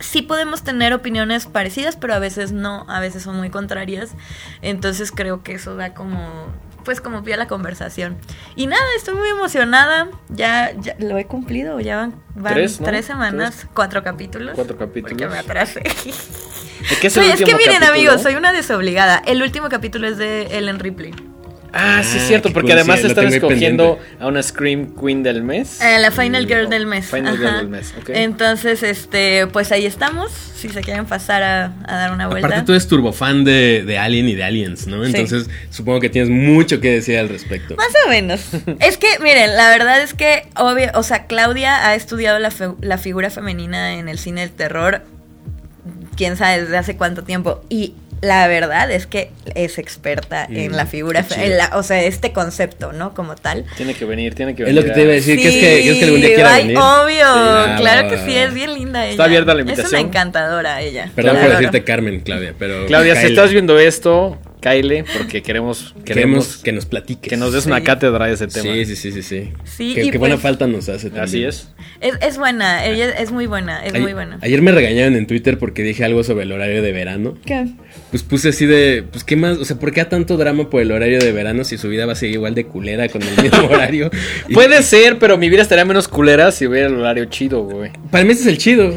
sí podemos tener opiniones parecidas, pero a veces no, a veces son muy contrarias. Entonces creo que eso da como, pues como pie a la conversación. Y nada, estoy muy emocionada. Ya, ya lo he cumplido, ya van, van Tres, semanas, Tres. cuatro capítulos. Cuatro capítulos. Porque me atrasé. ¿De qué es el es que miren capítulo? amigos, soy una desobligada. El último capítulo es de Ellen Ripley. Ah, sí, es Ah, cierto, porque además sí, están escogiendo pendiente. a una Scream Queen del mes. Eh, la Final Girl del mes. Final Girl del mes, ok. Entonces, este, pues ahí estamos. Si se quieren pasar a, a dar una vuelta. Aparte tú eres turbofan de, de Alien y de Aliens, ¿no? Sí. Entonces supongo que tienes mucho que decir al respecto. Más o menos. [LAUGHS] es que, miren, la verdad es que, obvio, o sea, Claudia ha estudiado la, fe- la figura femenina en el cine del terror, quién sabe desde hace cuánto tiempo. Y la verdad es que es experta Mm, en la figura, en la- o sea, este concepto, ¿no? Como tal. Tiene que venir, tiene que Es venir. lo que te iba a decir, que es que, que es que algún día Sí, quiera ay, venir. obvio, Sí. claro que sí, es bien linda ella. Está abierta la Es invitación. una encantadora ella. Perdón por adoro. decirte Carmen, Claudia, pero... Claudia, si estás viendo esto, Kyle, porque queremos, Queremos queremos que nos platiques. que nos des Sí. una cátedra de ese tema. Sí, sí, sí, sí, sí. Sí, buena pues- falta nos hace también. Así es. Es, es buena, ella es muy buena, es Ay- muy buena. Ayer me regañaron en Twitter porque dije algo sobre el horario de verano. ¿Qué? Pues puse así de, pues qué más, o sea, ¿por qué a tanto drama por el horario de verano si su vida va a seguir igual de culera con el mismo [LAUGHS] horario? Y Puede ser, pero mi vida estaría menos culera si hubiera el horario chido, güey. Para mí ese es el chido.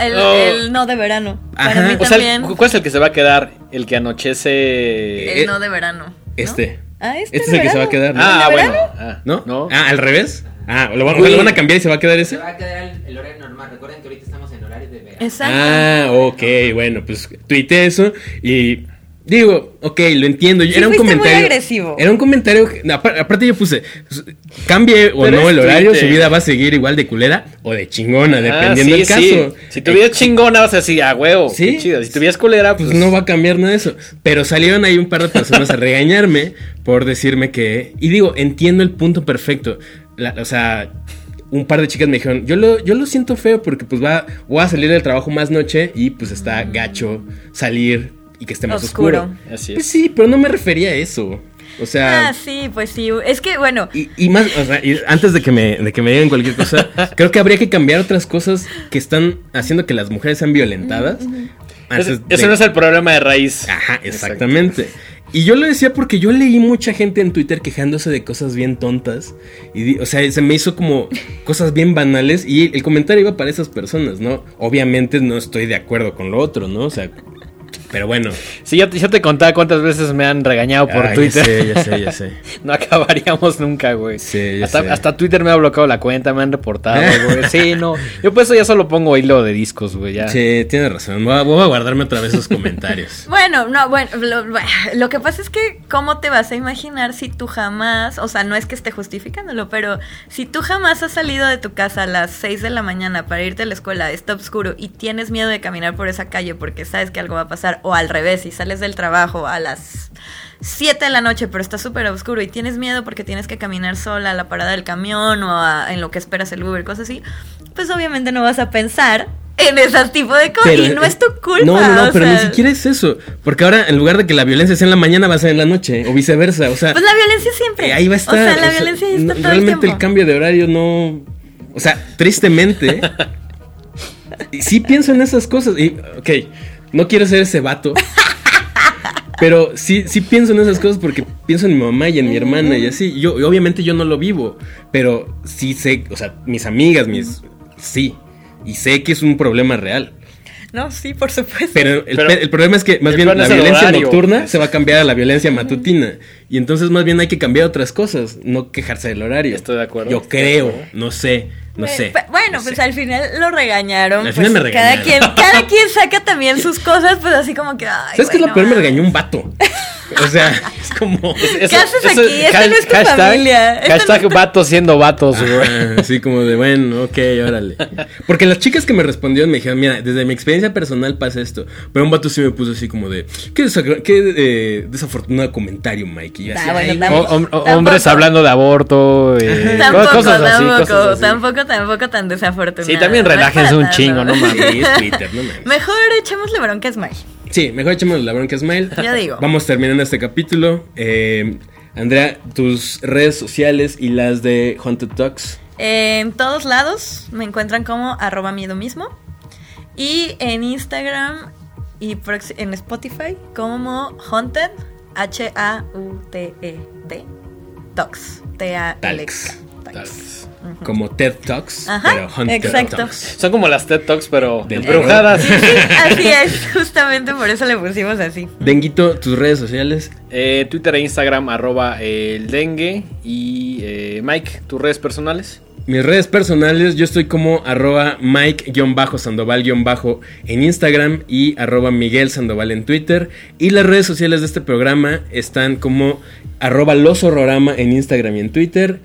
El, Oh. el no de verano. Ajá. Para mí O sea, también. ¿cu- ¿cuál es el que se va a quedar? El que anochece. el eh, no de verano. ¿no? Este. Ah, este, Este es el que se va a quedar, ¿no? Ah, ¿El de bueno. Ah, ¿No? No. Ah, al revés. Ah, lo, van- lo van a cambiar y se va a quedar ese. Se va a quedar el, el horario normal. Recuerden que ahorita estamos en horario de verano. Exacto. Ah, ok, bueno, pues tuiteé eso y digo, ok, lo entiendo. Sí era un fuiste muy comentario. agresivo. Era un comentario. Aparte, yo puse, pues, cambie o Pero no el horario, Twitter. su vida va a seguir igual de culera o de chingona, Ah, dependiendo sí, del caso. sí. Si tuvieras chingona, vas a decir, ah, huevo. Sí. Qué chido. Si tuvieras culera, pues. Pues no va a cambiar nada de eso. Pero salieron ahí un par de personas a regañarme por decirme que. Y digo, entiendo el punto perfecto. La- o sea, un par de chicas me dijeron, yo lo, yo lo siento feo porque pues va, voy a salir del trabajo más noche y pues está gacho salir y que esté más oscuro. Oscuro. Así Pues es. sí, pero no me refería a eso. O sea. Ah, sí, pues sí. Es que, bueno, Y, y más, o sea, y antes de que me, de que me digan cualquier cosa, [LAUGHS] creo que habría que cambiar otras cosas que están haciendo que las mujeres sean violentadas. antes Ese, de- ese no es el problema de raíz. Ajá, exactamente. Y yo lo decía porque yo leí mucha gente en Twitter quejándose de cosas bien tontas. Y, di- o sea, se me hizo como cosas bien banales. Y el comentario iba para esas personas, ¿no? Obviamente no estoy de acuerdo con lo otro, ¿no? O sea, Pero bueno. Si yo, yo te contaba cuántas veces me han regañado por Ay, Twitter. Ya sé, ya sé, ya sé. [LAUGHS] No acabaríamos nunca, güey. Sí, ya hasta, sé. hasta Twitter me ha bloqueado la cuenta, me han reportado, güey. Sí, no. Yo por eso ya solo pongo hilo de discos, güey. Ya. Sí, tienes razón. Voy a, voy a guardarme otra vez esos comentarios. [LAUGHS] Bueno, no, bueno, lo, lo que pasa es que cómo te vas a imaginar si tú jamás, o sea, no es que esté justificándolo, pero si tú jamás has salido de tu casa a las 6 de la mañana para irte a la escuela, está oscuro y tienes miedo de caminar por esa calle porque sabes que algo va a pasar, o al revés, si sales del trabajo a las 7 de la noche, pero está súper oscuro y tienes miedo porque tienes que caminar sola a la parada del camión o a- en lo que esperas el Uber, cosas así, pues obviamente no vas a pensar en ese tipo de cosas y no es tu culpa. No, no, pero ni sea, siquiera es eso. Porque ahora, en lugar de que la violencia sea en la mañana, va a ser en la noche, o viceversa. O sea, Pues la violencia siempre. eh, ahí va a estar. O sea, la o sea, violencia ahí está no- todo Realmente el tiempo. cambio de horario no. O sea, tristemente. y [LAUGHS] sí pienso en esas cosas. Y, ok, no quiero ser ese vato. Pero sí, sí pienso en esas cosas porque pienso en mi mamá y en mi hermana y así. Yo, obviamente yo no lo vivo, pero sí sé, o sea, mis amigas, mis. Sí. Y sé que es un problema real. No, sí, por supuesto. Pero el, Pero el problema es que más bien la violencia horario. nocturna se va a cambiar a la violencia matutina. Y entonces más bien hay que cambiar otras cosas, no quejarse del horario. Estoy de acuerdo. Yo creo, acuerdo. no sé, no sé. Bueno, no pues sé. al final lo regañaron. Al pues, final me Cada regañaron. quien, cada quien saca también [LAUGHS] sus cosas, pues así como que. Ay, ¿Sabes qué es lo peor? Me mames. regañó un vato. [LAUGHS] O sea, es como... ¿Qué haces aquí? Esta no es tu hashtag, familia. Esta Hashtag no es tu- vatos siendo vatos, güey. Ajá, así como de, bueno, ok, órale. Porque las chicas que me respondieron me dijeron, mira, desde mi experiencia personal pasa esto. Pero un vato sí me puso así como de, qué, desagra- qué, eh, desafortunado comentario, Mike. Y yo así, Ah, bueno, "Ay, tampoco. O- hom- Tampoco. hombres hablando de aborto, eh, Tampoco, cosas así, tampoco, cosas así. tampoco, tampoco tan desafortunado. Sí, también relájense un tanto. chingo, no mames. Sí, es Twitter, no mames. Mejor echémosle bronca a Smile. Sí, mejor echemos la bronca Smile. Yo digo. Vamos terminando este capítulo. Eh, Andrea, tus redes sociales y las de Haunted Talks. En todos lados me encuentran como arroba miedo mismo. Y en Instagram y en Spotify como Haunted, H-A-U-T-E-D, Talks. T-A-L-X. Talks. Como TED Talks, Ajá, pero exacto. Talks. Son como las TED Talks, pero Del embrujadas. Sí, sí, [LAUGHS] así es, justamente por eso le pusimos así. Denguito, tus redes sociales. Eh, Twitter e Instagram, arroba el dengue. Y eh, Mike, tus redes personales. Mis redes personales, yo estoy como arroba Mike-Sandoval- en Instagram y arroba Miguel Sandoval en Twitter. Y las redes sociales de este programa están como arroba Los Horrorama en Instagram y en Twitter.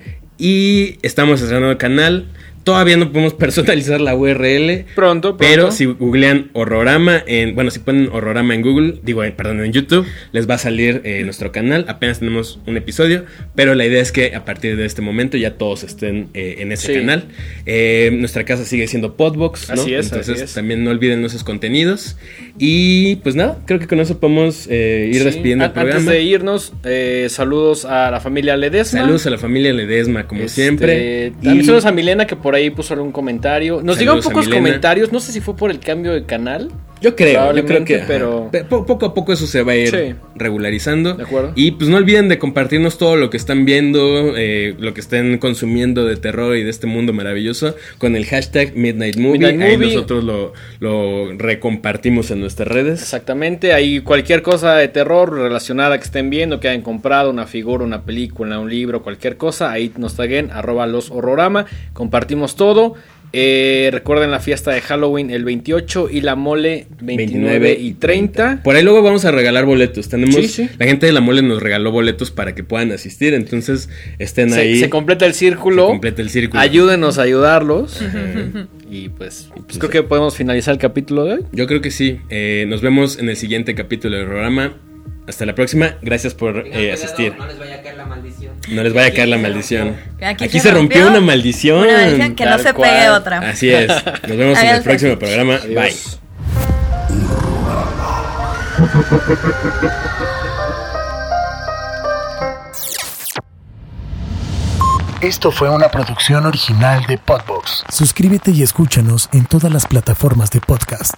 Y estamos estrenando el canal. Todavía no podemos [LAUGHS] personalizar la URL. Pronto, pronto. Pero si googlean Horrorama en. Bueno, si ponen Horrorama en Google, digo, eh, perdón, en YouTube, les va a salir eh, nuestro canal. Apenas tenemos un episodio. Pero la idea es que a partir de este momento ya todos estén eh, en ese Sí. canal. Eh, nuestra casa sigue siendo Podbox, ¿no? Así es, Entonces así es. también no olviden nuestros contenidos. Y pues nada, creo que con eso podemos ir Sí, despidiendo el an- Antes programa. de irnos, saludos a la familia Ledesma. Saludos a la familia Ledesma, como Este, siempre. También Y- saludos a Milena que por ahí puso algún comentario. Nos Saludos a pocos comentarios. No sé si fue por el cambio de canal. Yo creo, yo creo que pero- ajá. Poco a poco eso se va a ir Sí. regularizando. De acuerdo. Y pues no olviden de compartirnos todo lo que están viendo, eh, lo que estén consumiendo de terror y de este mundo maravilloso con el hashtag Midnight Movie. Midnight Ahí Movie. nosotros lo, lo recompartimos en nuestras redes. Exactamente, ahí cualquier cosa de terror relacionada que estén viendo, que hayan comprado, una figura, una película, un libro, cualquier cosa, ahí nos taguen, arroba los horrorama, compartimos todo. Eh, recuerden la fiesta de Halloween el 28 y la mole 29, y 30. Por ahí luego vamos a regalar boletos. Tenemos Sí, sí. la gente de la mole nos regaló boletos para que puedan asistir, entonces estén Se, ahí. se completa el círculo. Se completa el círculo. Ayúdenos a ayudarlos. y pues, pues creo que podemos finalizar el capítulo de hoy. Yo creo que sí. Eh, nos vemos en el siguiente capítulo del programa. Hasta la próxima. Gracias por Tengan eh, cuidado, asistir. No les vaya a caer la maldición. No les vaya a caer la maldición. Aquí Aquí, se se rompió, rompió una maldición. Una maldición que no se cual. pegue otra. Así es. [LAUGHS] Nos vemos en el próximo programa. Bye. Esto fue una producción original de Podbox. Suscríbete y escúchanos en todas las plataformas de podcast.